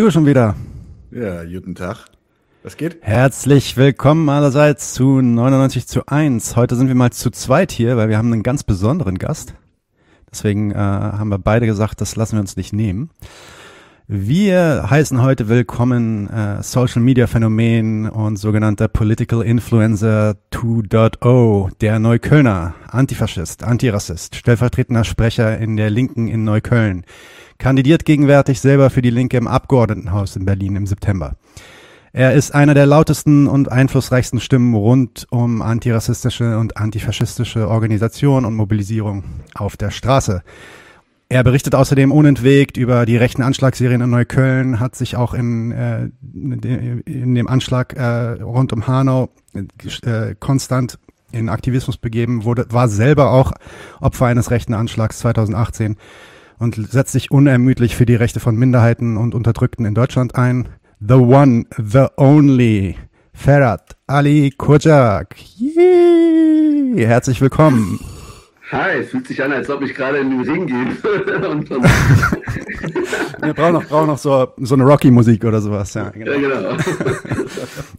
Du schon wieder. Ja, guten Tag. Was geht? Herzlich willkommen allerseits zu 99 zu 1. Heute sind wir mal zu zweit hier, weil wir haben einen ganz besonderen Gast. Deswegen äh, haben wir beide gesagt, das lassen wir uns nicht nehmen. Wir heißen heute willkommen äh, Social Media Phänomen und sogenannter Political Influencer 2.0, der Neuköllner, Antifaschist, Antirassist, stellvertretender Sprecher in der Linken in Neukölln, kandidiert gegenwärtig selber für die Linke im Abgeordnetenhaus in Berlin im September. Er ist einer der lautesten und einflussreichsten Stimmen rund um antirassistische und antifaschistische Organisation und Mobilisierung auf der Straße. Er berichtet außerdem unentwegt über die rechten Anschlagsserien in Neukölln, hat sich auch in, äh, in dem Anschlag äh, rund um Hanau äh, konstant in Aktivismus begeben, wurde, war selber auch Opfer eines rechten Anschlags 2018 und setzt sich unermüdlich für die Rechte von Minderheiten und Unterdrückten in Deutschland ein. The one, the only, Ferhat Ali Kojak. Yay! Herzlich willkommen. Hi, fühlt sich an, als ob ich gerade in den Ring gehe. und, und Wir brauchen noch, brauchen noch so, so eine Rocky-Musik oder sowas. Ja, genau. Ja,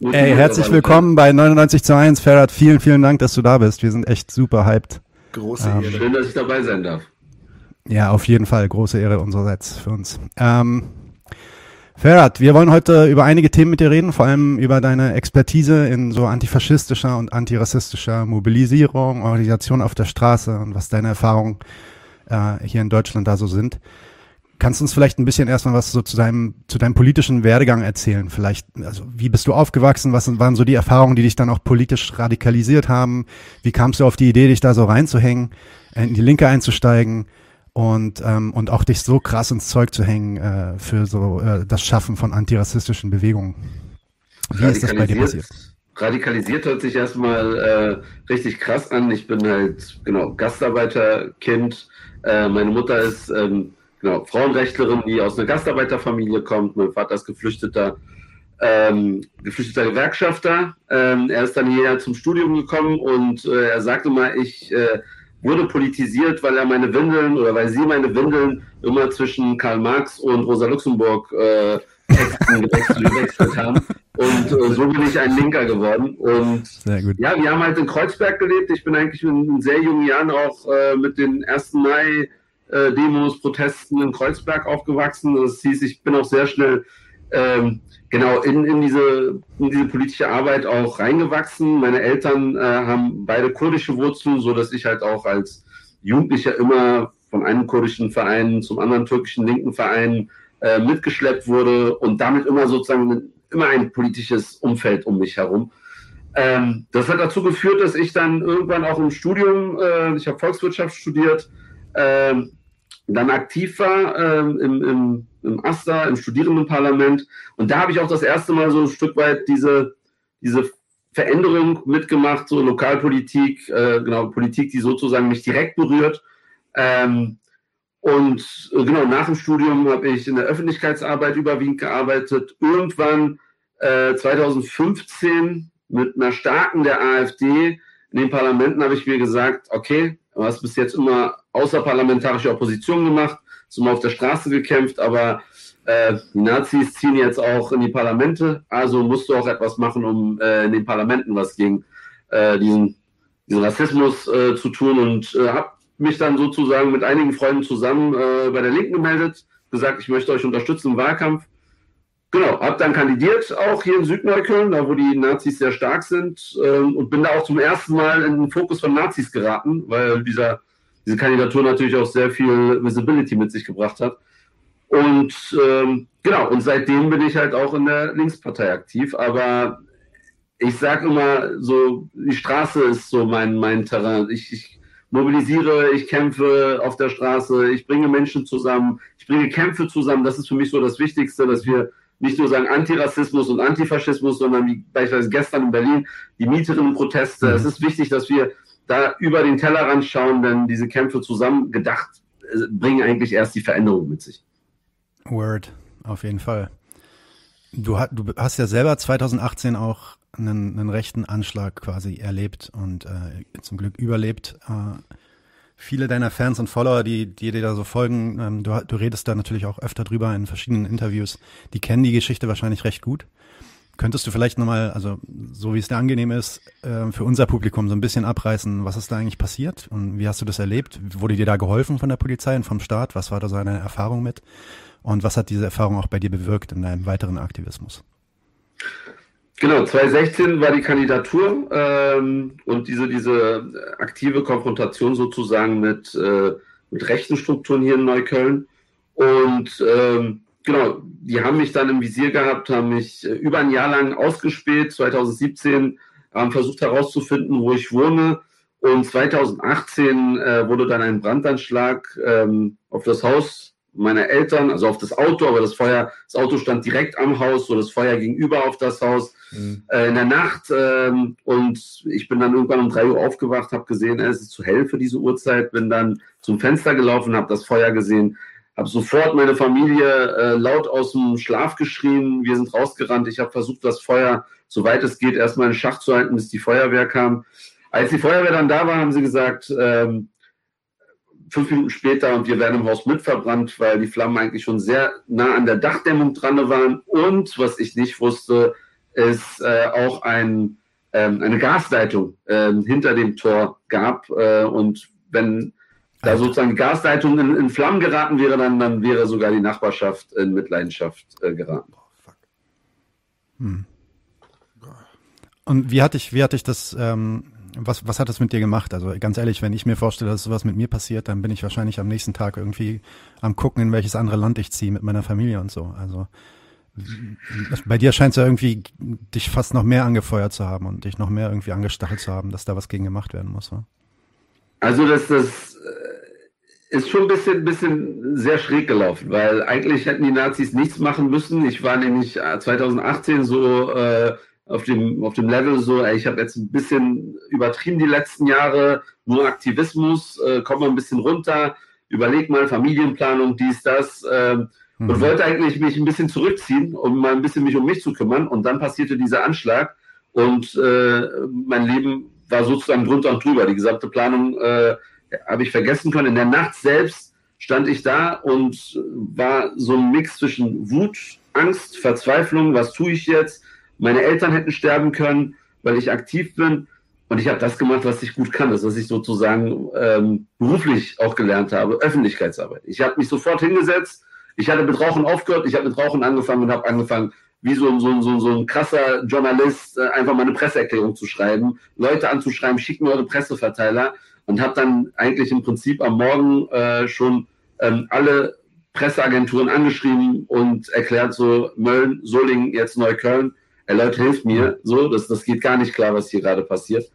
genau. Ey, herzlich willkommen bei 99 zu 1. Ferhat, vielen, vielen Dank, dass du da bist. Wir sind echt super hyped. Große ähm, Ehre. Schön, dass ich dabei sein darf. Ja, auf jeden Fall. Große Ehre unsererseits für uns. Ähm, Ferhat, wir wollen heute über einige Themen mit dir reden, vor allem über deine Expertise in so antifaschistischer und antirassistischer Mobilisierung, Organisation auf der Straße und was deine Erfahrungen äh, hier in Deutschland da so sind. Kannst du uns vielleicht ein bisschen erstmal was so zu deinem, zu deinem politischen Werdegang erzählen? Vielleicht, also wie bist du aufgewachsen? Was waren so die Erfahrungen, die dich dann auch politisch radikalisiert haben? Wie kamst du auf die Idee, dich da so reinzuhängen, in die Linke einzusteigen? Und, ähm, und auch dich so krass ins Zeug zu hängen äh, für so äh, das Schaffen von antirassistischen Bewegungen. Wie ist das bei dir passiert? Radikalisiert hört sich erstmal äh, richtig krass an. Ich bin halt genau Gastarbeiterkind. Äh, meine Mutter ist ähm, genau Frauenrechtlerin, die aus einer Gastarbeiterfamilie kommt. Mein Vater ist geflüchteter ähm, geflüchteter Gewerkschafter. Ähm, er ist dann hierher zum Studium gekommen und äh, er sagte mal, ich äh, wurde politisiert, weil er meine Windeln oder weil sie meine Windeln immer zwischen Karl Marx und Rosa Luxemburg äh, Texten gewechselt haben. Und äh, so bin ich ein Linker geworden. Und ja, wir haben halt in Kreuzberg gelebt. Ich bin eigentlich in, sehr jungen Jahren auch äh, mit den 1. Mai äh, Demos, Protesten in Kreuzberg aufgewachsen. Das hieß, ich bin auch sehr schnell ähm, genau in, in, diese, in diese politische Arbeit auch reingewachsen. Meine Eltern äh, haben beide kurdische Wurzeln, so dass ich halt auch als Jugendlicher immer von einem kurdischen Verein zum anderen türkischen linken Verein äh, mitgeschleppt wurde und damit immer sozusagen immer ein politisches Umfeld um mich herum. Ähm, das hat dazu geführt, dass ich dann irgendwann auch im Studium, äh, ich habe Volkswirtschaft studiert, äh, dann aktiv war äh, im, im im AStA, im Studierendenparlament. Und da habe ich auch das erste Mal so ein Stück weit diese, diese Veränderung mitgemacht, so Lokalpolitik, äh, genau, Politik, die sozusagen mich direkt berührt. Ähm, und äh, genau, nach dem Studium habe ich in der Öffentlichkeitsarbeit überwiegend gearbeitet. Irgendwann äh, 2015 mit einer starken der AfD in den Parlamenten habe ich mir gesagt, okay, hast bis jetzt immer außerparlamentarische Opposition gemacht zum auf der Straße gekämpft, aber äh, die Nazis ziehen jetzt auch in die Parlamente, also musst du auch etwas machen, um äh, in den Parlamenten was gegen äh, diesen, diesen Rassismus äh, zu tun und äh, habe mich dann sozusagen mit einigen Freunden zusammen äh, bei der Linken gemeldet, gesagt, ich möchte euch unterstützen im Wahlkampf. Genau, habe dann kandidiert, auch hier in Südneukölln, da wo die Nazis sehr stark sind ähm, und bin da auch zum ersten Mal in den Fokus von Nazis geraten, weil dieser diese Kandidatur natürlich auch sehr viel Visibility mit sich gebracht hat. Und ähm, genau, und seitdem bin ich halt auch in der Linkspartei aktiv. Aber ich sage immer so, die Straße ist so mein, mein Terrain. Ich, ich mobilisiere, ich kämpfe auf der Straße, ich bringe Menschen zusammen, ich bringe Kämpfe zusammen. Das ist für mich so das Wichtigste, dass wir nicht nur sagen Antirassismus und Antifaschismus, sondern wie beispielsweise gestern in Berlin die Mieterinnenproteste. Mhm. Es ist wichtig, dass wir da über den Tellerrand schauen, denn diese Kämpfe zusammen gedacht äh, bringen eigentlich erst die Veränderung mit sich. Word, auf jeden Fall. Du, du hast ja selber 2018 auch einen, einen rechten Anschlag quasi erlebt und äh, zum Glück überlebt. Äh, viele deiner Fans und Follower, die, dir da so folgen, ähm, du, du redest da natürlich auch öfter drüber in verschiedenen Interviews, die kennen die Geschichte wahrscheinlich recht gut. Könntest du vielleicht nochmal, also so wie es dir angenehm ist, äh, für unser Publikum so ein bisschen abreißen, was ist da eigentlich passiert und wie hast du das erlebt? Wurde dir da geholfen von der Polizei und vom Staat? Was war da so eine Erfahrung mit? Und was hat diese Erfahrung auch bei dir bewirkt in deinem weiteren Aktivismus? Genau, 2016 war die Kandidatur ähm, und diese, diese aktive Konfrontation sozusagen mit, äh, mit rechten Strukturen hier in Neukölln. Und ähm, genau, die haben mich dann im Visier gehabt, haben mich äh, über ein Jahr lang ausgespäht. 2017 haben versucht herauszufinden, wo ich wohne. Und 2018 äh, wurde dann ein Brandanschlag ähm, auf das Haus meiner Eltern, also auf das Auto, aber das Feuer, das Auto stand direkt am Haus, so das Feuer gegenüber auf das Haus mhm. äh, in der Nacht. Ähm, und ich bin dann irgendwann um drei Uhr aufgewacht, habe gesehen, es ist zu hell für diese Uhrzeit, bin dann zum Fenster gelaufen, habe das Feuer gesehen, habe sofort meine Familie äh, laut aus dem Schlaf geschrien. Wir sind rausgerannt. Ich habe versucht, das Feuer, soweit es geht, erstmal in Schach zu halten, bis die Feuerwehr kam. Als die Feuerwehr dann da war, haben sie gesagt, ähm, fünf Minuten später und wir werden im Haus mitverbrannt, weil die Flammen eigentlich schon sehr nah an der Dachdämmung dran waren. Und was ich nicht wusste, ist äh, auch ein, ähm, eine Gasleitung äh, hinter dem Tor gab. Äh, und wenn da sozusagen die Gasleitung in, in, Flammen geraten wäre, dann, dann wäre sogar die Nachbarschaft in Mitleidenschaft äh, geraten. Hm. Und wie hatte ich, wie hatte ich das, ähm, was, was hat das mit dir gemacht? Also ganz ehrlich, wenn ich mir vorstelle, dass sowas mit mir passiert, dann bin ich wahrscheinlich am nächsten Tag irgendwie am gucken, in welches andere Land ich ziehe mit meiner Familie und so. Also bei dir scheint es ja irgendwie dich fast noch mehr angefeuert zu haben und dich noch mehr irgendwie angestachelt zu haben, dass da was gegen gemacht werden muss. Oder? Also das, das äh, ist schon ein bisschen, bisschen sehr schräg gelaufen, weil eigentlich hätten die Nazis nichts machen müssen. Ich war nämlich 2018 äh, so äh, auf dem, auf dem Level so, ey, ich habe jetzt ein bisschen übertrieben die letzten Jahre, nur Aktivismus, äh, komm mal ein bisschen runter, überleg mal Familienplanung, dies, das. Äh, mhm. Und wollte eigentlich mich ein bisschen zurückziehen, um mal ein bisschen mich um mich zu kümmern. Und dann passierte dieser Anschlag und äh, mein Leben war sozusagen drunter und drüber. Die gesamte Planung äh, habe ich vergessen können. In der Nacht selbst stand ich da und war so ein Mix zwischen Wut, Angst, Verzweiflung, was tue ich jetzt? Meine Eltern hätten sterben können, weil ich aktiv bin. Und ich habe das gemacht, was ich gut kann, das, was ich sozusagen ähm, beruflich auch gelernt habe, Öffentlichkeitsarbeit. Ich habe mich sofort hingesetzt, ich hatte mit Rauchen aufgehört, ich habe mit Rauchen angefangen und habe angefangen, wie so, so, so, so ein krasser Journalist, äh, einfach mal eine Presseerklärung zu schreiben, Leute anzuschreiben, schickt mir eure Presseverteiler. Und habe dann eigentlich im Prinzip am Morgen äh, schon ähm, alle Presseagenturen angeschrieben und erklärt so, Mölln, Solingen, jetzt Neukölln, Ey, Leute, hilft mir, so, das, das geht gar nicht klar, was hier gerade passiert.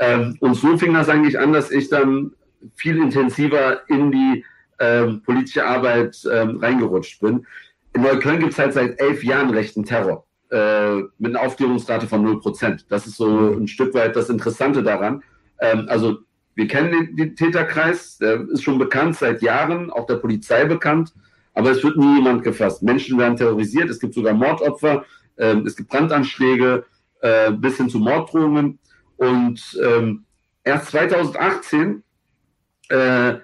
Ähm, und so fing das eigentlich an, dass ich dann viel intensiver in die ähm, politische Arbeit ähm, reingerutscht bin. In Neukölln gibt es halt seit elf Jahren rechten Terror äh, mit einer Aufklärungsrate von 0%. Das ist so ein Stück weit das Interessante daran. Ähm, also wir kennen den, den, Täterkreis, der ist schon bekannt seit Jahren, auch der Polizei bekannt, aber es wird nie jemand gefasst. Menschen werden terrorisiert, es gibt sogar Mordopfer, ähm, es gibt Brandanschläge äh, bis hin zu Morddrohungen. Und ähm, erst 2018 äh,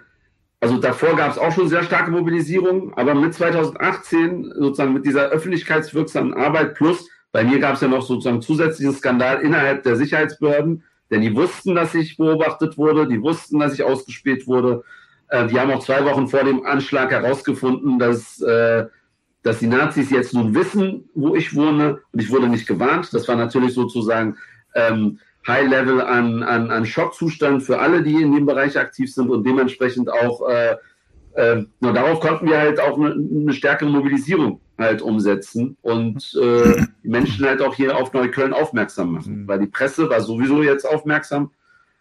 also davor gab es auch schon sehr starke Mobilisierung, aber mit 2018 sozusagen mit dieser öffentlichkeitswirksamen Arbeit plus, bei mir gab es ja noch sozusagen zusätzlichen Skandal innerhalb der Sicherheitsbehörden, denn die wussten, dass ich beobachtet wurde, die wussten, dass ich ausgespäht wurde. Äh, die haben auch zwei Wochen vor dem Anschlag herausgefunden, dass, äh, dass die Nazis jetzt nun wissen, wo ich wohne und ich wurde nicht gewarnt. Das war natürlich sozusagen ähm, High Level an, an, an Schockzustand für alle, die in dem Bereich aktiv sind und dementsprechend auch, äh, äh, na, darauf konnten wir halt auch eine, eine stärkere Mobilisierung halt umsetzen und äh, die Menschen halt auch hier auf Neukölln aufmerksam machen, mhm. weil die Presse war sowieso jetzt aufmerksam.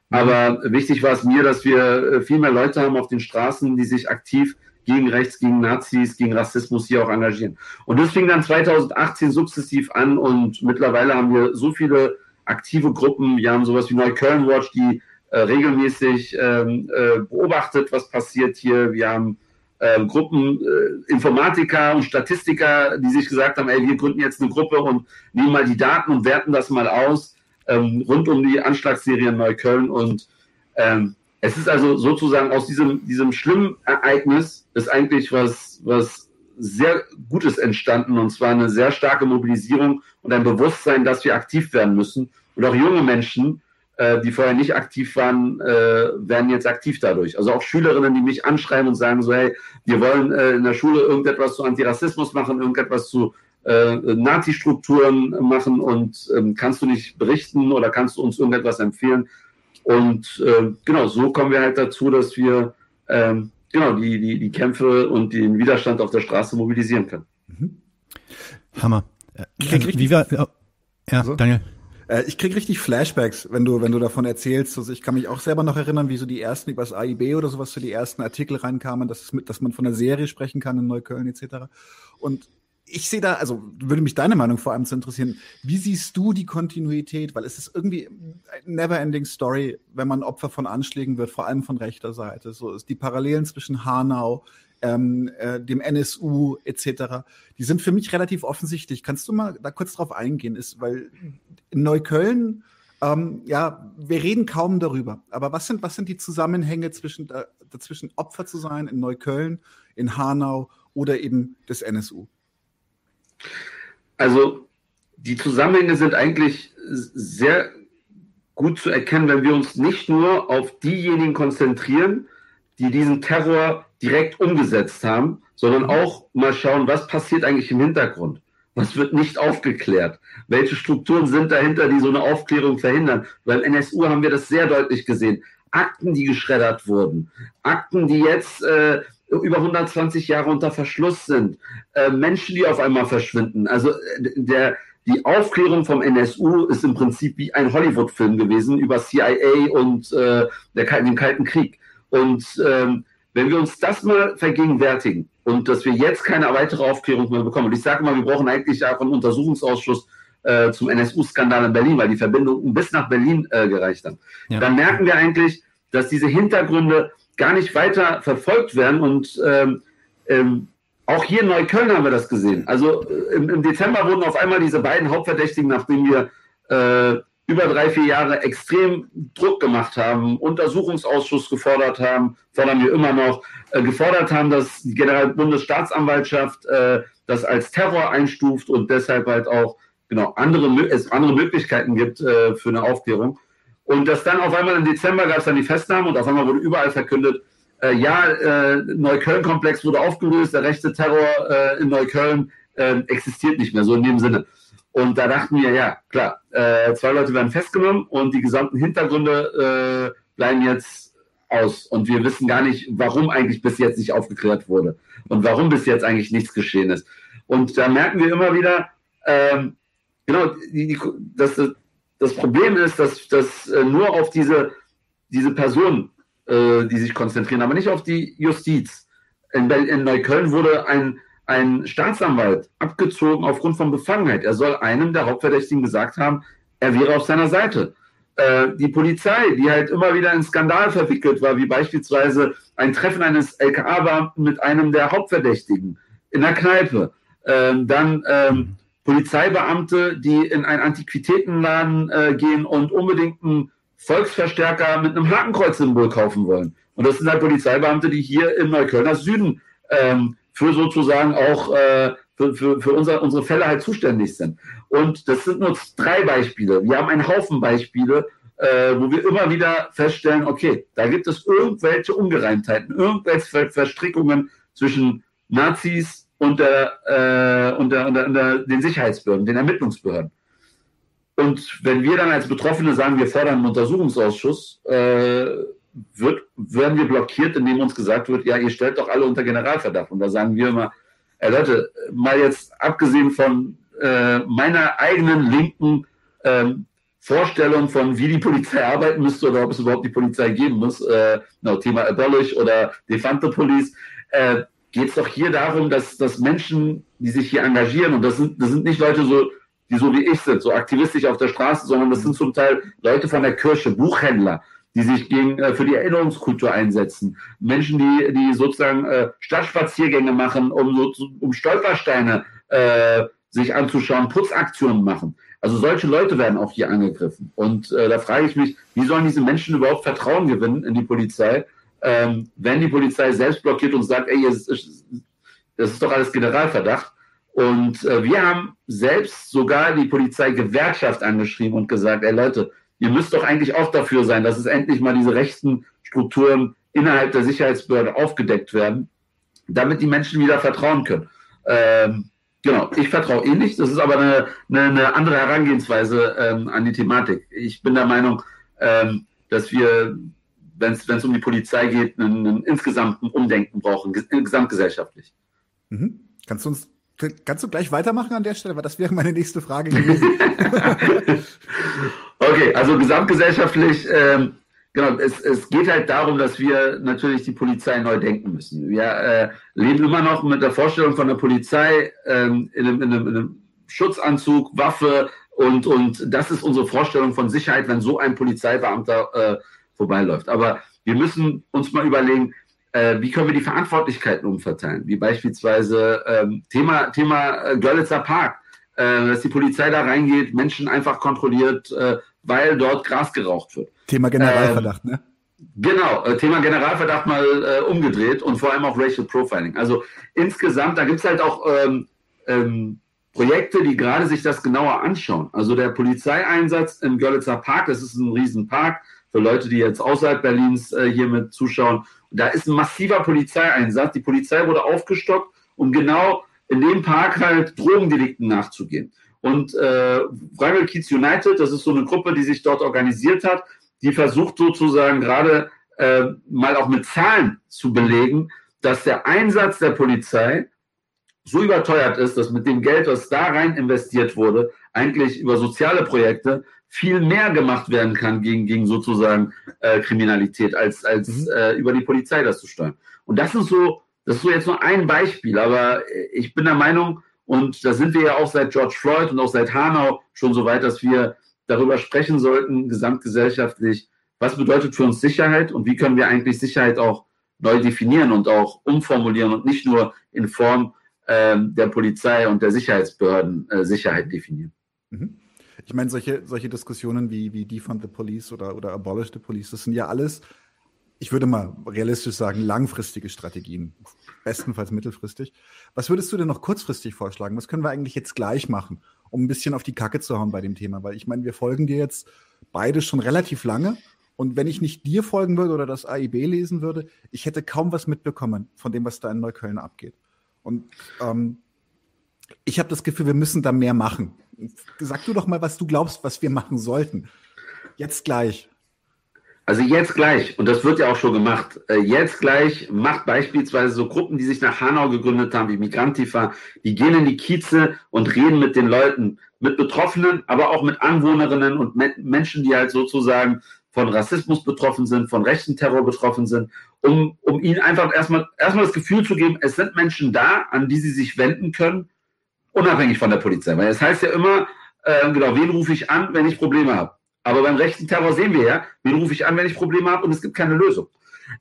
Aber wichtig war es mir, dass wir äh, viel mehr Leute haben auf den Straßen, die sich aktiv gegen Rechts, gegen Nazis, gegen Rassismus hier auch engagieren. Und das fing dann 2018 sukzessiv an und mittlerweile haben wir so viele aktive Gruppen. Wir haben sowas wie Neukölln Watch, die äh, regelmäßig ähm, äh, beobachtet, was passiert hier. Wir haben äh, Gruppen, Informatiker und Statistiker, die sich gesagt haben, ey, wir gründen jetzt eine Gruppe und nehmen mal die Daten und werten das mal aus, ähm, rund um die Anschlagsserie in Neukölln. Und ähm, es ist also sozusagen aus diesem, diesem schlimmen Ereignis ist eigentlich was, was sehr Gutes entstanden und zwar eine sehr starke Mobilisierung und ein Bewusstsein, dass wir aktiv werden müssen. Und auch junge Menschen, äh, die vorher nicht aktiv waren, äh, werden jetzt aktiv dadurch. Also auch Schülerinnen, die mich anschreiben und sagen so, hey, wir wollen äh, in der Schule irgendetwas zu Antirassismus machen, irgendetwas zu äh, Nazi-Strukturen machen und ähm, kannst du nicht berichten oder kannst du uns irgendetwas empfehlen? Und äh, genau, so kommen wir halt dazu, dass wir ähm, genau die, die, die Kämpfe und den Widerstand auf der Straße mobilisieren können. Mhm. Hammer. Äh, wie war, ja, so. Daniel. Äh, ich krieg richtig Flashbacks, wenn du, wenn du davon erzählst. Also ich kann mich auch selber noch erinnern, wie so die ersten über das AIB oder sowas, so die ersten Artikel reinkamen, dass, es mit, dass man von einer Serie sprechen kann in Neukölln etc. Und ich sehe da, also würde mich deine Meinung vor allem zu interessieren. Wie siehst du die Kontinuität? Weil es ist irgendwie eine never-ending Story, wenn man Opfer von Anschlägen wird, vor allem von rechter Seite. So ist die Parallelen zwischen Hanau, ähm, äh, dem NSU etc. Die sind für mich relativ offensichtlich. Kannst du mal da kurz drauf eingehen? Ist, weil in Neukölln, ähm, ja, wir reden kaum darüber. Aber was sind, was sind die Zusammenhänge zwischen äh, dazwischen Opfer zu sein in Neukölln, in Hanau oder eben des NSU? Also die Zusammenhänge sind eigentlich sehr gut zu erkennen, wenn wir uns nicht nur auf diejenigen konzentrieren, die diesen Terror direkt umgesetzt haben, sondern auch mal schauen, was passiert eigentlich im Hintergrund. Was wird nicht aufgeklärt? Welche Strukturen sind dahinter, die so eine Aufklärung verhindern? Beim NSU haben wir das sehr deutlich gesehen. Akten, die geschreddert wurden. Akten, die jetzt äh, über 120 Jahre unter Verschluss sind. Äh, Menschen, die auf einmal verschwinden. Also äh, der, die Aufklärung vom NSU ist im Prinzip wie ein Hollywood-Film gewesen über CIA und äh, der, den Kalten Krieg. Und ähm, wenn wir uns das mal vergegenwärtigen und dass wir jetzt keine weitere Aufklärung mehr bekommen, und ich sage mal, wir brauchen eigentlich auch einen Untersuchungsausschuss äh, zum NSU-Skandal in Berlin, weil die Verbindungen bis nach Berlin äh, gereicht haben, ja. dann merken wir eigentlich, dass diese Hintergründe gar nicht weiter verfolgt werden. Und ähm, ähm, auch hier in Neukölln haben wir das gesehen. Also äh, im, im, Dezember wurden auf einmal diese beiden Hauptverdächtigen, nachdem wir äh, über drei, vier Jahre extrem Druck gemacht haben, Untersuchungsausschuss gefordert haben, fordern wir immer noch, äh, gefordert haben, dass die Generalbundesstaatsanwaltschaft äh, das als Terror einstuft und deshalb halt auch genau andere, es andere Möglichkeiten gibt äh, für eine Aufklärung. Und dass dann auf einmal im Dezember gab es dann die Festnahme und auf einmal wurde überall verkündet, äh, ja, äh, Neukölln-Komplex wurde aufgelöst, der rechte Terror äh, in Neukölln äh, existiert nicht mehr, so in dem Sinne. Und da dachten wir, ja, klar, äh, zwei Leute werden festgenommen und die gesamten Hintergründe äh, bleiben jetzt aus. Und wir wissen gar nicht, warum eigentlich bis jetzt nicht aufgeklärt wurde und warum bis jetzt eigentlich nichts geschehen ist. Und da merken wir immer wieder, ähm, genau, die, die, dass, das Problem ist, dass, dass äh, nur auf diese, diese Personen, äh, die sich konzentrieren, aber nicht auf die Justiz. In, in Neukölln wurde ein, ein Staatsanwalt abgezogen aufgrund von Befangenheit. Er soll einem der Hauptverdächtigen gesagt haben, er wäre auf seiner Seite. Äh, die Polizei, die halt immer wieder in Skandal verwickelt war, wie beispielsweise ein Treffen eines LKA-Beamten mit einem der Hauptverdächtigen in der Kneipe. Ähm, dann ähm, Polizeibeamte, die in einen Antiquitätenladen äh, gehen und unbedingt einen Volksverstärker mit einem Hakenkreuz-Symbol kaufen wollen. Und das sind halt Polizeibeamte, die hier im Neuköllner Süden ähm, für sozusagen auch äh, für, für, für unser, unsere Fälle halt zuständig sind. Und das sind nur drei Beispiele. Wir haben einen Haufen Beispiele, äh, wo wir immer wieder feststellen, okay, da gibt es irgendwelche Ungereimtheiten, irgendwelche Verstrickungen zwischen Nazis, unter, äh, unter, unter, unter den Sicherheitsbehörden, den Ermittlungsbehörden. Und wenn wir dann als Betroffene sagen, wir fordern einen Untersuchungsausschuss, äh, wird, werden wir blockiert, indem uns gesagt wird, ja, ihr stellt doch alle unter Generalverdacht. Und da sagen wir immer, ey Leute, mal jetzt abgesehen von äh, meiner eigenen linken ähm, Vorstellung von, wie die Polizei arbeiten müsste oder ob es überhaupt die Polizei geben muss, äh, no, Thema Abolish oder Defante Police, äh, geht es doch hier darum, dass, dass Menschen, die sich hier engagieren, und das sind, das sind nicht Leute so, die so wie ich sind, so aktivistisch auf der Straße, sondern das sind zum Teil Leute von der Kirche, Buchhändler, die sich gegen, äh, für die Erinnerungskultur einsetzen. Menschen, die, die sozusagen äh, Stadtspaziergänge machen, um, so, um Stolpersteine äh, sich anzuschauen, Putzaktionen machen. Also solche Leute werden auch hier angegriffen. Und äh, da frage ich mich, wie sollen diese Menschen überhaupt Vertrauen gewinnen in die Polizei, ähm, wenn die Polizei selbst blockiert und sagt, ey, es ist, das ist doch alles Generalverdacht. Und äh, wir haben selbst sogar die Polizeigewerkschaft angeschrieben und gesagt, ey Leute, ihr müsst doch eigentlich auch dafür sein, dass es endlich mal diese rechten Strukturen innerhalb der Sicherheitsbehörde aufgedeckt werden, damit die Menschen wieder vertrauen können. Ähm, genau, ich vertraue eh nicht. Das ist aber eine, eine, eine andere Herangehensweise ähm, an die Thematik. Ich bin der Meinung, ähm, dass wir wenn es um die Polizei geht, einen, einen insgesamten Umdenken brauchen, gesamtgesellschaftlich. Mhm. Kannst du uns Kannst du gleich weitermachen an der Stelle? Weil das wäre meine nächste Frage gewesen. okay, also gesamtgesellschaftlich, ähm, genau, es, es geht halt darum, dass wir natürlich die Polizei neu denken müssen. Wir äh, leben immer noch mit der Vorstellung von der Polizei ähm, in, einem, in, einem, in, einem, Schutzanzug, Waffe und, und das ist unsere Vorstellung von Sicherheit, wenn so ein Polizeibeamter äh, vorbeiläuft. Aber wir müssen uns mal überlegen, äh, wie können wir die Verantwortlichkeiten umverteilen? Wie beispielsweise ähm, Thema, Thema äh, Görlitzer Park, äh, dass die Polizei da reingeht, Menschen einfach kontrolliert, äh, weil dort Gras geraucht wird. Thema Generalverdacht, ähm, ne? Genau, äh, Thema Generalverdacht mal äh, umgedreht und vor allem auch Racial Profiling. Also insgesamt, da gibt es halt auch ähm, ähm, Projekte, die gerade sich das genauer anschauen. Also der Polizeieinsatz im Görlitzer Park, das ist ein Riesenpark, für Leute, die jetzt außerhalb Berlins äh, hier mit zuschauen. Da ist ein massiver Polizeieinsatz. Die Polizei wurde aufgestockt, um genau in dem Park halt Drogendelikten nachzugehen. Und äh, Freiburg Kids United, das ist so eine Gruppe, die sich dort organisiert hat, die versucht sozusagen gerade äh, mal auch mit Zahlen zu belegen, dass der Einsatz der Polizei so überteuert ist, dass mit dem Geld, was da rein investiert wurde, eigentlich über soziale Projekte viel mehr gemacht werden kann gegen, gegen sozusagen äh, Kriminalität, als, als mhm. äh, über die Polizei das zu steuern. Und das ist so, das ist so jetzt nur ein Beispiel, aber ich bin der Meinung, und da sind wir ja auch seit George Floyd und auch seit Hanau schon so weit, dass wir darüber sprechen sollten, gesamtgesellschaftlich, was bedeutet für uns Sicherheit und wie können wir eigentlich Sicherheit auch neu definieren und auch umformulieren und nicht nur in Form ähm, der Polizei und der Sicherheitsbehörden äh, Sicherheit definieren. Mhm. Ich meine, solche, solche Diskussionen wie, wie Defund the Police oder, oder Abolish the Police, das sind ja alles, ich würde mal realistisch sagen, langfristige Strategien. Bestenfalls mittelfristig. Was würdest du denn noch kurzfristig vorschlagen? Was können wir eigentlich jetzt gleich machen, um ein bisschen auf die Kacke zu hauen bei dem Thema? Weil ich meine, wir folgen dir jetzt beide schon relativ lange. Und wenn ich nicht dir folgen würde oder das AIB lesen würde, ich hätte kaum was mitbekommen von dem, was da in Neukölln abgeht. Und ähm, ich habe das Gefühl, wir müssen da mehr machen. Sag du doch mal, was du glaubst, was wir machen sollten. Jetzt gleich. Also jetzt gleich, und das wird ja auch schon gemacht, äh, jetzt gleich macht beispielsweise so Gruppen, die sich nach Hanau gegründet haben, wie Migrantifa, die gehen in die Kieze und reden mit den Leuten, mit Betroffenen, aber auch mit Anwohnerinnen und Menschen, die halt sozusagen von Rassismus betroffen sind, von rechten Terror betroffen sind, um, um ihnen einfach erstmal, erstmal das Gefühl zu geben, es sind Menschen da, an die sie sich wenden können, unabhängig von der Polizei. Weil es heißt ja immer, äh, genau, wen rufe ich an, wenn ich Probleme habe? Aber beim rechten Terror sehen wir ja, wen rufe ich an, wenn ich Probleme habe und es gibt keine Lösung.